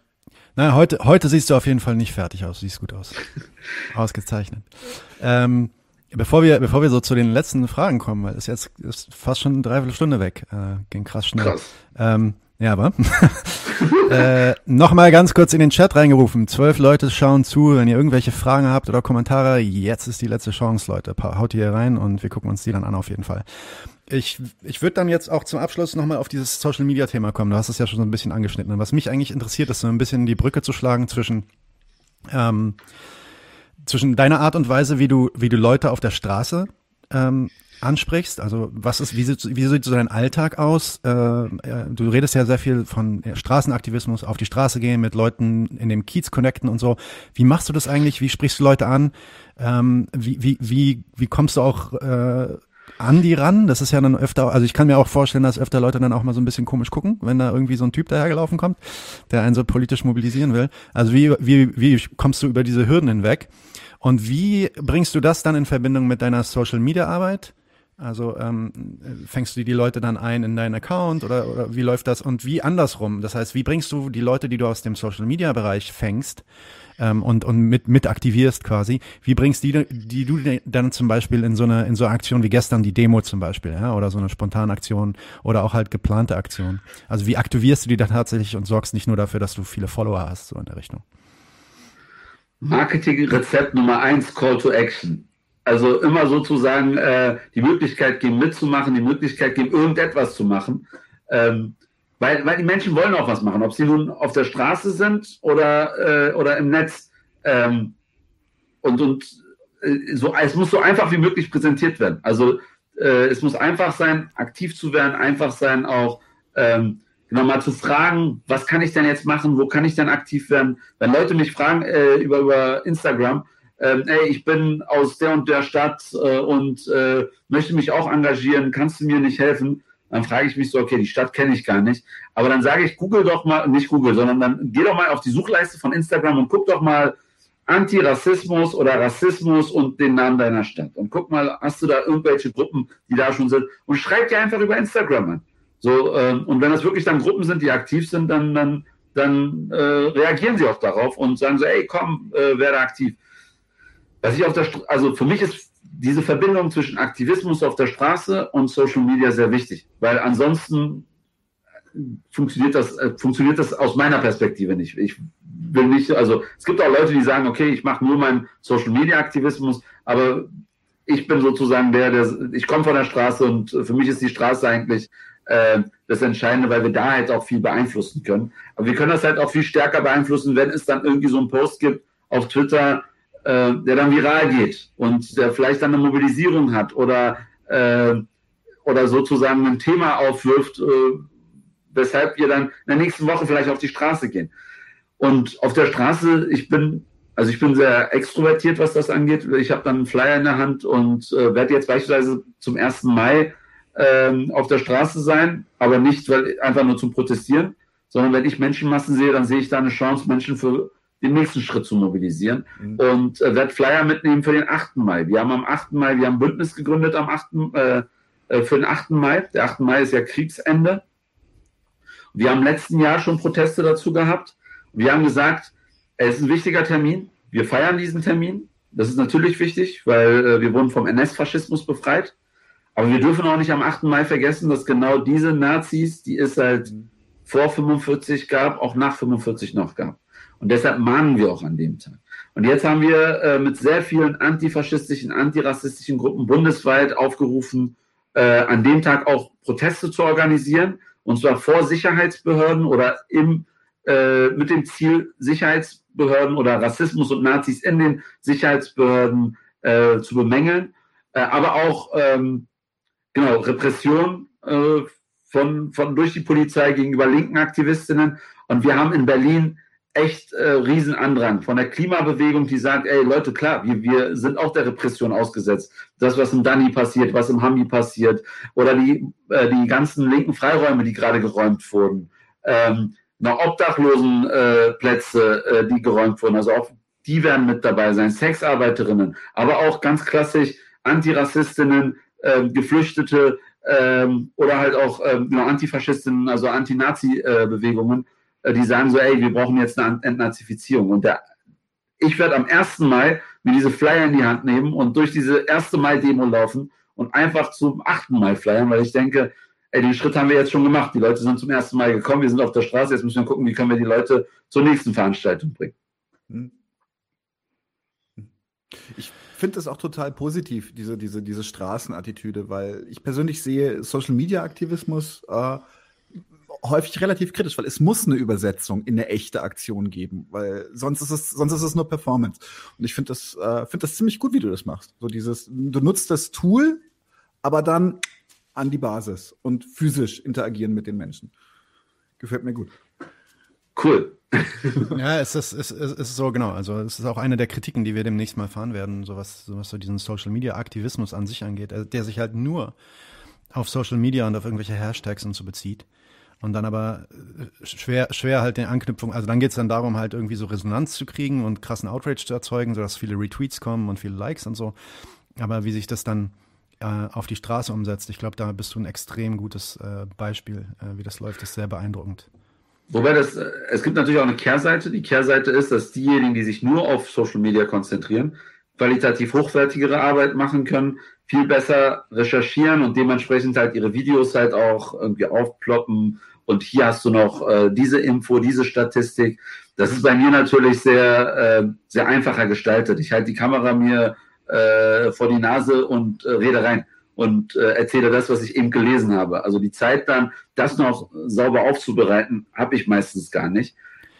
Na, heute, heute siehst du auf jeden Fall nicht fertig aus. Siehst gut aus. Ausgezeichnet. Ähm, bevor wir, bevor wir so zu den letzten Fragen kommen, weil es jetzt ist fast schon eine Dreiviertelstunde weg, äh, ging krass schnell. Krass. Ähm, ja, aber äh, nochmal ganz kurz in den Chat reingerufen. Zwölf Leute schauen zu. Wenn ihr irgendwelche Fragen habt oder Kommentare, jetzt ist die letzte Chance, Leute. Haut die hier rein und wir gucken uns die dann an auf jeden Fall ich, ich würde dann jetzt auch zum Abschluss nochmal auf dieses Social Media Thema kommen. Du hast es ja schon so ein bisschen angeschnitten. Was mich eigentlich interessiert, ist so ein bisschen die Brücke zu schlagen zwischen, ähm, zwischen deiner Art und Weise, wie du, wie du Leute auf der Straße ähm, ansprichst. Also was ist, wie sieht, wie sieht so dein Alltag aus? Äh, äh du redest ja sehr viel von Straßenaktivismus, auf die Straße gehen, mit Leuten in dem Kiez connecten und so. Wie machst du das eigentlich? Wie sprichst du Leute an? Ähm, wie, wie, wie, wie kommst du auch äh, an die ran. Das ist ja dann öfter, also ich kann mir auch vorstellen, dass öfter Leute dann auch mal so ein bisschen komisch gucken, wenn da irgendwie so ein Typ dahergelaufen kommt, der einen so politisch mobilisieren will. Also wie, wie, wie kommst du über diese Hürden hinweg? Und wie bringst du das dann in Verbindung mit deiner Social Media Arbeit? Also ähm, fängst du die Leute dann ein in deinen Account oder, oder wie läuft das? Und wie andersrum? Das heißt, wie bringst du die Leute, die du aus dem Social Media Bereich fängst, ähm, und, und mit, mit aktivierst quasi. Wie bringst die, die du dann zum Beispiel in so eine, in so eine Aktion wie gestern, die Demo zum Beispiel, ja, oder so eine spontane Aktion oder auch halt geplante Aktion? Also wie aktivierst du die dann tatsächlich und sorgst nicht nur dafür, dass du viele Follower hast, so in der Richtung? Marketing-Rezept Nummer eins, Call to Action. Also immer sozusagen äh, die Möglichkeit geben, mitzumachen, die Möglichkeit geben, irgendetwas zu machen. Ähm, weil, weil die Menschen wollen auch was machen, ob sie nun auf der Straße sind oder, äh, oder im Netz. Ähm, und und äh, so, es muss so einfach wie möglich präsentiert werden. Also äh, es muss einfach sein, aktiv zu werden, einfach sein, auch ähm, genau mal zu fragen, was kann ich denn jetzt machen, wo kann ich denn aktiv werden? Wenn Leute mich fragen äh, über, über Instagram, ähm, ey, ich bin aus der und der Stadt äh, und äh, möchte mich auch engagieren, kannst du mir nicht helfen? Dann frage ich mich so, okay, die Stadt kenne ich gar nicht. Aber dann sage ich, google doch mal, nicht google, sondern dann geh doch mal auf die Suchleiste von Instagram und guck doch mal Antirassismus oder Rassismus und den Namen deiner Stadt. Und guck mal, hast du da irgendwelche Gruppen, die da schon sind? Und schreib dir einfach über Instagram an. So, ähm, und wenn das wirklich dann Gruppen sind, die aktiv sind, dann, dann, dann äh, reagieren sie auch darauf und sagen so, ey, komm, äh, werde aktiv. Was ich auf der, also für mich ist diese Verbindung zwischen Aktivismus auf der Straße und Social Media sehr wichtig, weil ansonsten funktioniert das, äh, funktioniert das aus meiner Perspektive nicht. Ich will nicht, also es gibt auch Leute, die sagen, okay, ich mache nur meinen Social Media Aktivismus, aber ich bin sozusagen der, der ich komme von der Straße und für mich ist die Straße eigentlich äh, das Entscheidende, weil wir da halt auch viel beeinflussen können. Aber wir können das halt auch viel stärker beeinflussen, wenn es dann irgendwie so einen Post gibt auf Twitter, äh, der dann viral geht und der vielleicht dann eine Mobilisierung hat oder äh, oder sozusagen ein Thema aufwirft, äh, weshalb wir dann in der nächsten Woche vielleicht auf die Straße gehen. Und auf der Straße, ich bin, also ich bin sehr extrovertiert, was das angeht. Ich habe dann einen Flyer in der Hand und äh, werde jetzt beispielsweise zum 1. Mai ähm, auf der Straße sein, aber nicht weil einfach nur zum Protestieren, sondern wenn ich Menschenmassen sehe, dann sehe ich da eine Chance, Menschen für den nächsten Schritt zu mobilisieren mhm. und äh, werde Flyer mitnehmen für den 8. Mai. Wir haben am 8. Mai, wir haben ein Bündnis gegründet am 8. Äh, äh, für den 8. Mai. Der 8. Mai ist ja Kriegsende. Wir haben letzten Jahr schon Proteste dazu gehabt. Wir haben gesagt, es ist ein wichtiger Termin. Wir feiern diesen Termin. Das ist natürlich wichtig, weil äh, wir wurden vom NS-Faschismus befreit. Aber wir dürfen auch nicht am 8. Mai vergessen, dass genau diese Nazis, die es halt vor 45 gab, auch nach 45 noch gab. Und deshalb mahnen wir auch an dem Tag. Und jetzt haben wir äh, mit sehr vielen antifaschistischen, antirassistischen Gruppen bundesweit aufgerufen, äh, an dem Tag auch Proteste zu organisieren, und zwar vor Sicherheitsbehörden oder im, äh, mit dem Ziel, Sicherheitsbehörden oder Rassismus und Nazis in den Sicherheitsbehörden äh, zu bemängeln, äh, aber auch ähm, genau Repression äh, von, von durch die Polizei gegenüber linken Aktivistinnen. Und wir haben in Berlin echt äh, Riesenandrang von der Klimabewegung, die sagt, ey Leute, klar, wir, wir sind auch der Repression ausgesetzt. Das, was im Dani passiert, was im Hammi passiert oder die, äh, die ganzen linken Freiräume, die gerade geräumt wurden. Ähm, noch Obdachlosenplätze, äh, äh, die geräumt wurden, also auch die werden mit dabei sein, Sexarbeiterinnen, aber auch ganz klassisch Antirassistinnen, äh, Geflüchtete ähm, oder halt auch ähm, genau, Antifaschistinnen, also Anti-Nazi-Bewegungen. Äh, äh, die sagen so, ey, wir brauchen jetzt eine Entnazifizierung. Und der, ich werde am 1. Mai mir diese Flyer in die Hand nehmen und durch diese 1. Mai-Demo laufen und einfach zum 8. Mai flyern, weil ich denke, ey, den Schritt haben wir jetzt schon gemacht. Die Leute sind zum 1. Mai gekommen, wir sind auf der Straße, jetzt müssen wir gucken, wie können wir die Leute zur nächsten Veranstaltung bringen. Hm. Ich finde das auch total positiv, diese, diese, diese Straßenattitüde, weil ich persönlich sehe Social Media Aktivismus äh, häufig relativ kritisch, weil es muss eine Übersetzung in eine echte Aktion geben, weil sonst ist es, sonst ist es nur Performance. Und ich finde das, äh, finde das ziemlich gut, wie du das machst. So dieses, du nutzt das Tool, aber dann an die Basis und physisch interagieren mit den Menschen. Gefällt mir gut. Cool. ja, es ist, es, ist, es ist so, genau. Also, es ist auch eine der Kritiken, die wir demnächst mal fahren werden, so was, so was so diesen Social Media Aktivismus an sich angeht, äh, der sich halt nur auf Social Media und auf irgendwelche Hashtags und so bezieht. Und dann aber äh, schwer, schwer halt den Anknüpfung, also dann geht's dann darum, halt irgendwie so Resonanz zu kriegen und krassen Outrage zu erzeugen, sodass viele Retweets kommen und viele Likes und so. Aber wie sich das dann äh, auf die Straße umsetzt, ich glaube, da bist du ein extrem gutes äh, Beispiel, äh, wie das läuft, ist sehr beeindruckend. Wobei das, äh, es gibt natürlich auch eine Kehrseite. Die Kehrseite ist, dass diejenigen, die sich nur auf Social Media konzentrieren, qualitativ hochwertigere Arbeit machen können, viel besser recherchieren und dementsprechend halt ihre Videos halt auch irgendwie aufploppen und hier hast du noch äh, diese Info, diese Statistik. Das ist bei mir natürlich sehr, äh, sehr einfacher gestaltet. Ich halte die Kamera mir äh, vor die Nase und äh, rede rein und äh, erzähle das, was ich eben gelesen habe. Also die Zeit dann, das noch sauber aufzubereiten, habe ich meistens gar nicht.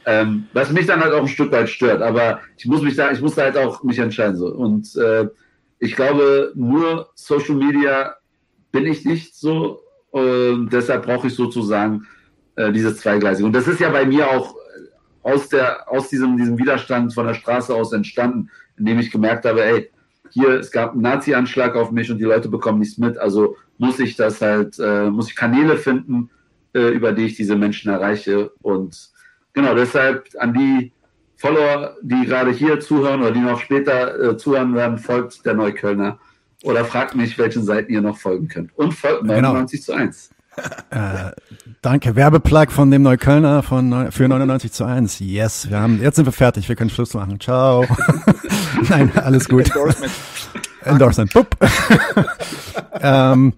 Ähm, was mich dann halt auch ein Stück weit stört, aber ich muss mich da, ich muss da halt auch mich entscheiden so. Und äh, ich glaube, nur Social Media bin ich nicht so und deshalb brauche ich sozusagen äh, dieses Zweigleisige. Und das ist ja bei mir auch aus, der, aus diesem, diesem Widerstand von der Straße aus entstanden, indem ich gemerkt habe, ey, hier, es gab einen Nazi-Anschlag auf mich und die Leute bekommen nichts mit. Also muss ich das halt, äh, muss ich Kanäle finden, äh, über die ich diese Menschen erreiche. Und genau, deshalb an die Follower, die gerade hier zuhören oder die noch später äh, zuhören werden, folgt der Neuköllner. Oder fragt mich, welchen Seiten ihr noch folgen könnt. Und folgt 99 genau. zu 1. Äh, danke. Werbeplug von dem Neuköllner von, für 99 zu 1. Yes, wir haben, jetzt sind wir fertig. Wir können Schluss machen. Ciao. Nein, alles gut. Endorsement. Endorsement. ähm,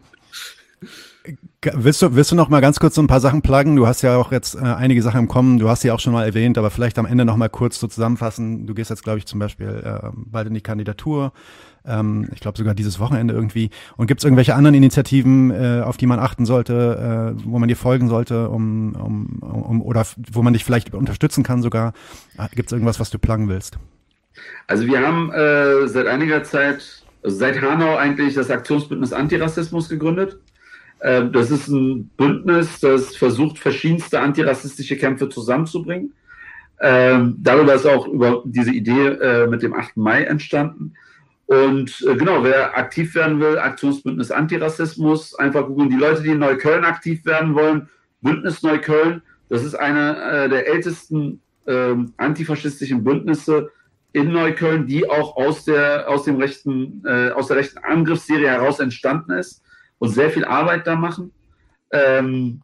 Willst du, willst du noch mal ganz kurz so ein paar Sachen pluggen? Du hast ja auch jetzt äh, einige Sachen im Kommen, du hast sie auch schon mal erwähnt, aber vielleicht am Ende noch mal kurz so zusammenfassen. Du gehst jetzt, glaube ich, zum Beispiel äh, bald in die Kandidatur. Ähm, ich glaube sogar dieses Wochenende irgendwie. Und gibt es irgendwelche anderen Initiativen, äh, auf die man achten sollte, äh, wo man dir folgen sollte, um, um, um oder wo man dich vielleicht unterstützen kann sogar? Äh, gibt es irgendwas, was du pluggen willst? Also wir haben äh, seit einiger Zeit, also seit Hanau eigentlich das Aktionsbündnis Antirassismus gegründet. Äh, das ist ein Bündnis, das versucht, verschiedenste antirassistische Kämpfe zusammenzubringen. Äh, darüber ist auch über diese Idee äh, mit dem 8. Mai entstanden. Und äh, genau, wer aktiv werden will, Aktionsbündnis Antirassismus, einfach googeln. Die Leute, die in Neukölln aktiv werden wollen, Bündnis Neukölln, das ist eine äh, der ältesten äh, antifaschistischen Bündnisse in Neukölln, die auch aus der, aus dem rechten, äh, aus der rechten Angriffsserie heraus entstanden ist und sehr viel Arbeit da machen. Ähm,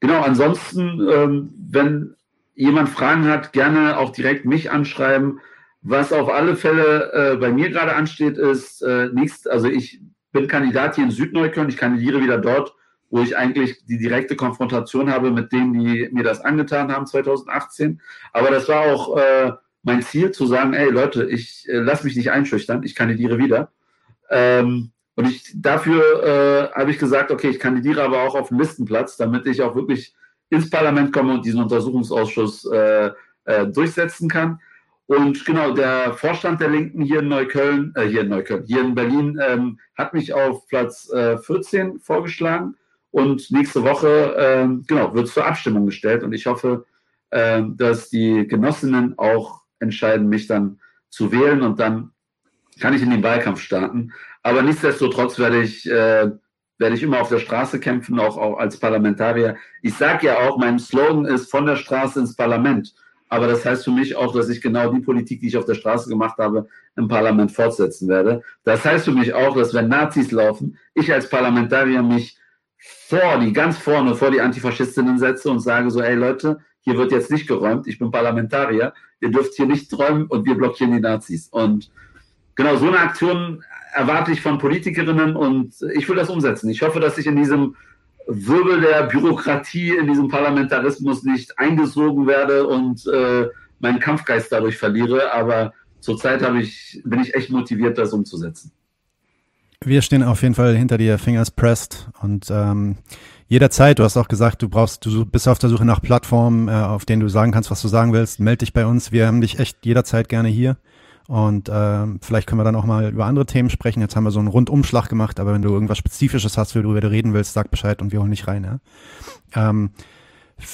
genau, ansonsten, ähm, wenn jemand Fragen hat, gerne auch direkt mich anschreiben. Was auf alle Fälle äh, bei mir gerade ansteht, ist äh, nichts, also ich bin Kandidat hier in Südneukölln, ich kandidiere wieder dort, wo ich eigentlich die direkte Konfrontation habe mit denen, die mir das angetan haben 2018. Aber das war auch äh, mein Ziel zu sagen, ey Leute, ich äh, lasse mich nicht einschüchtern, ich kandidiere wieder. Ähm, und ich dafür äh, habe ich gesagt, okay, ich kandidiere aber auch auf dem Listenplatz, damit ich auch wirklich ins Parlament komme und diesen Untersuchungsausschuss äh, äh, durchsetzen kann. Und genau, der Vorstand der Linken hier in Neukölln, äh, hier in Neukölln, hier in Berlin, ähm, hat mich auf Platz äh, 14 vorgeschlagen. Und nächste Woche, äh, genau, wird es zur Abstimmung gestellt. Und ich hoffe, äh, dass die Genossinnen auch entscheiden, mich dann zu wählen und dann kann ich in den Wahlkampf starten. Aber nichtsdestotrotz werde ich, äh, werde ich immer auf der Straße kämpfen, auch, auch als Parlamentarier. Ich sage ja auch, mein Slogan ist von der Straße ins Parlament. Aber das heißt für mich auch, dass ich genau die Politik, die ich auf der Straße gemacht habe, im Parlament fortsetzen werde. Das heißt für mich auch, dass wenn Nazis laufen, ich als Parlamentarier mich vor die, ganz vorne vor die Antifaschistinnen setze und sage so, ey Leute, hier wird jetzt nicht geräumt, ich bin Parlamentarier, ihr dürft hier nicht räumen und wir blockieren die Nazis. Und genau so eine Aktion erwarte ich von Politikerinnen und ich will das umsetzen. Ich hoffe, dass ich in diesem Wirbel der Bürokratie, in diesem Parlamentarismus nicht eingesogen werde und äh, meinen Kampfgeist dadurch verliere. Aber zurzeit ich, bin ich echt motiviert, das umzusetzen. Wir stehen auf jeden Fall hinter dir, Fingers pressed und ähm, jederzeit, du hast auch gesagt, du brauchst, du bist auf der Suche nach Plattformen, äh, auf denen du sagen kannst, was du sagen willst. Meld dich bei uns. Wir haben dich echt jederzeit gerne hier. Und äh, vielleicht können wir dann auch mal über andere Themen sprechen. Jetzt haben wir so einen Rundumschlag gemacht, aber wenn du irgendwas Spezifisches hast, worüber du reden willst, sag Bescheid und wir holen dich rein. Ja? Ähm,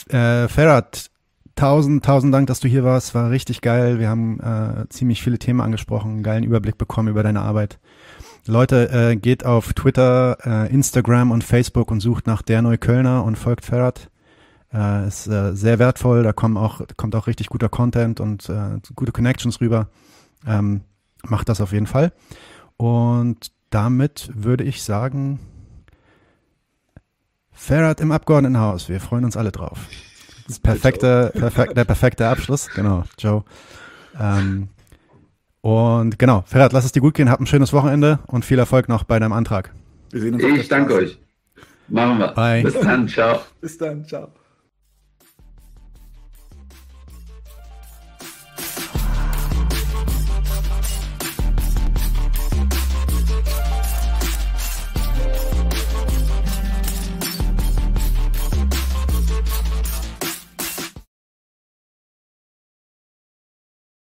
äh, Ferrat, tausend, tausend Dank, dass du hier warst. War richtig geil. Wir haben äh, ziemlich viele Themen angesprochen, einen geilen Überblick bekommen über deine Arbeit. Leute, äh, geht auf Twitter, äh, Instagram und Facebook und sucht nach der Neuköllner und folgt Ferrat. Äh, ist äh, sehr wertvoll, da kommen auch, kommt auch richtig guter Content und äh, gute Connections rüber. Ähm, macht das auf jeden Fall. Und damit würde ich sagen, Ferrat im Abgeordnetenhaus. Wir freuen uns alle drauf. Das perfekte, perfekt, der perfekte Abschluss. Genau, Joe. Ähm, und genau, Ferhat, lass es dir gut gehen, hab ein schönes Wochenende und viel Erfolg noch bei deinem Antrag. ich danke euch. Machen wir. Bye. Bis dann, ciao. Bis dann, ciao.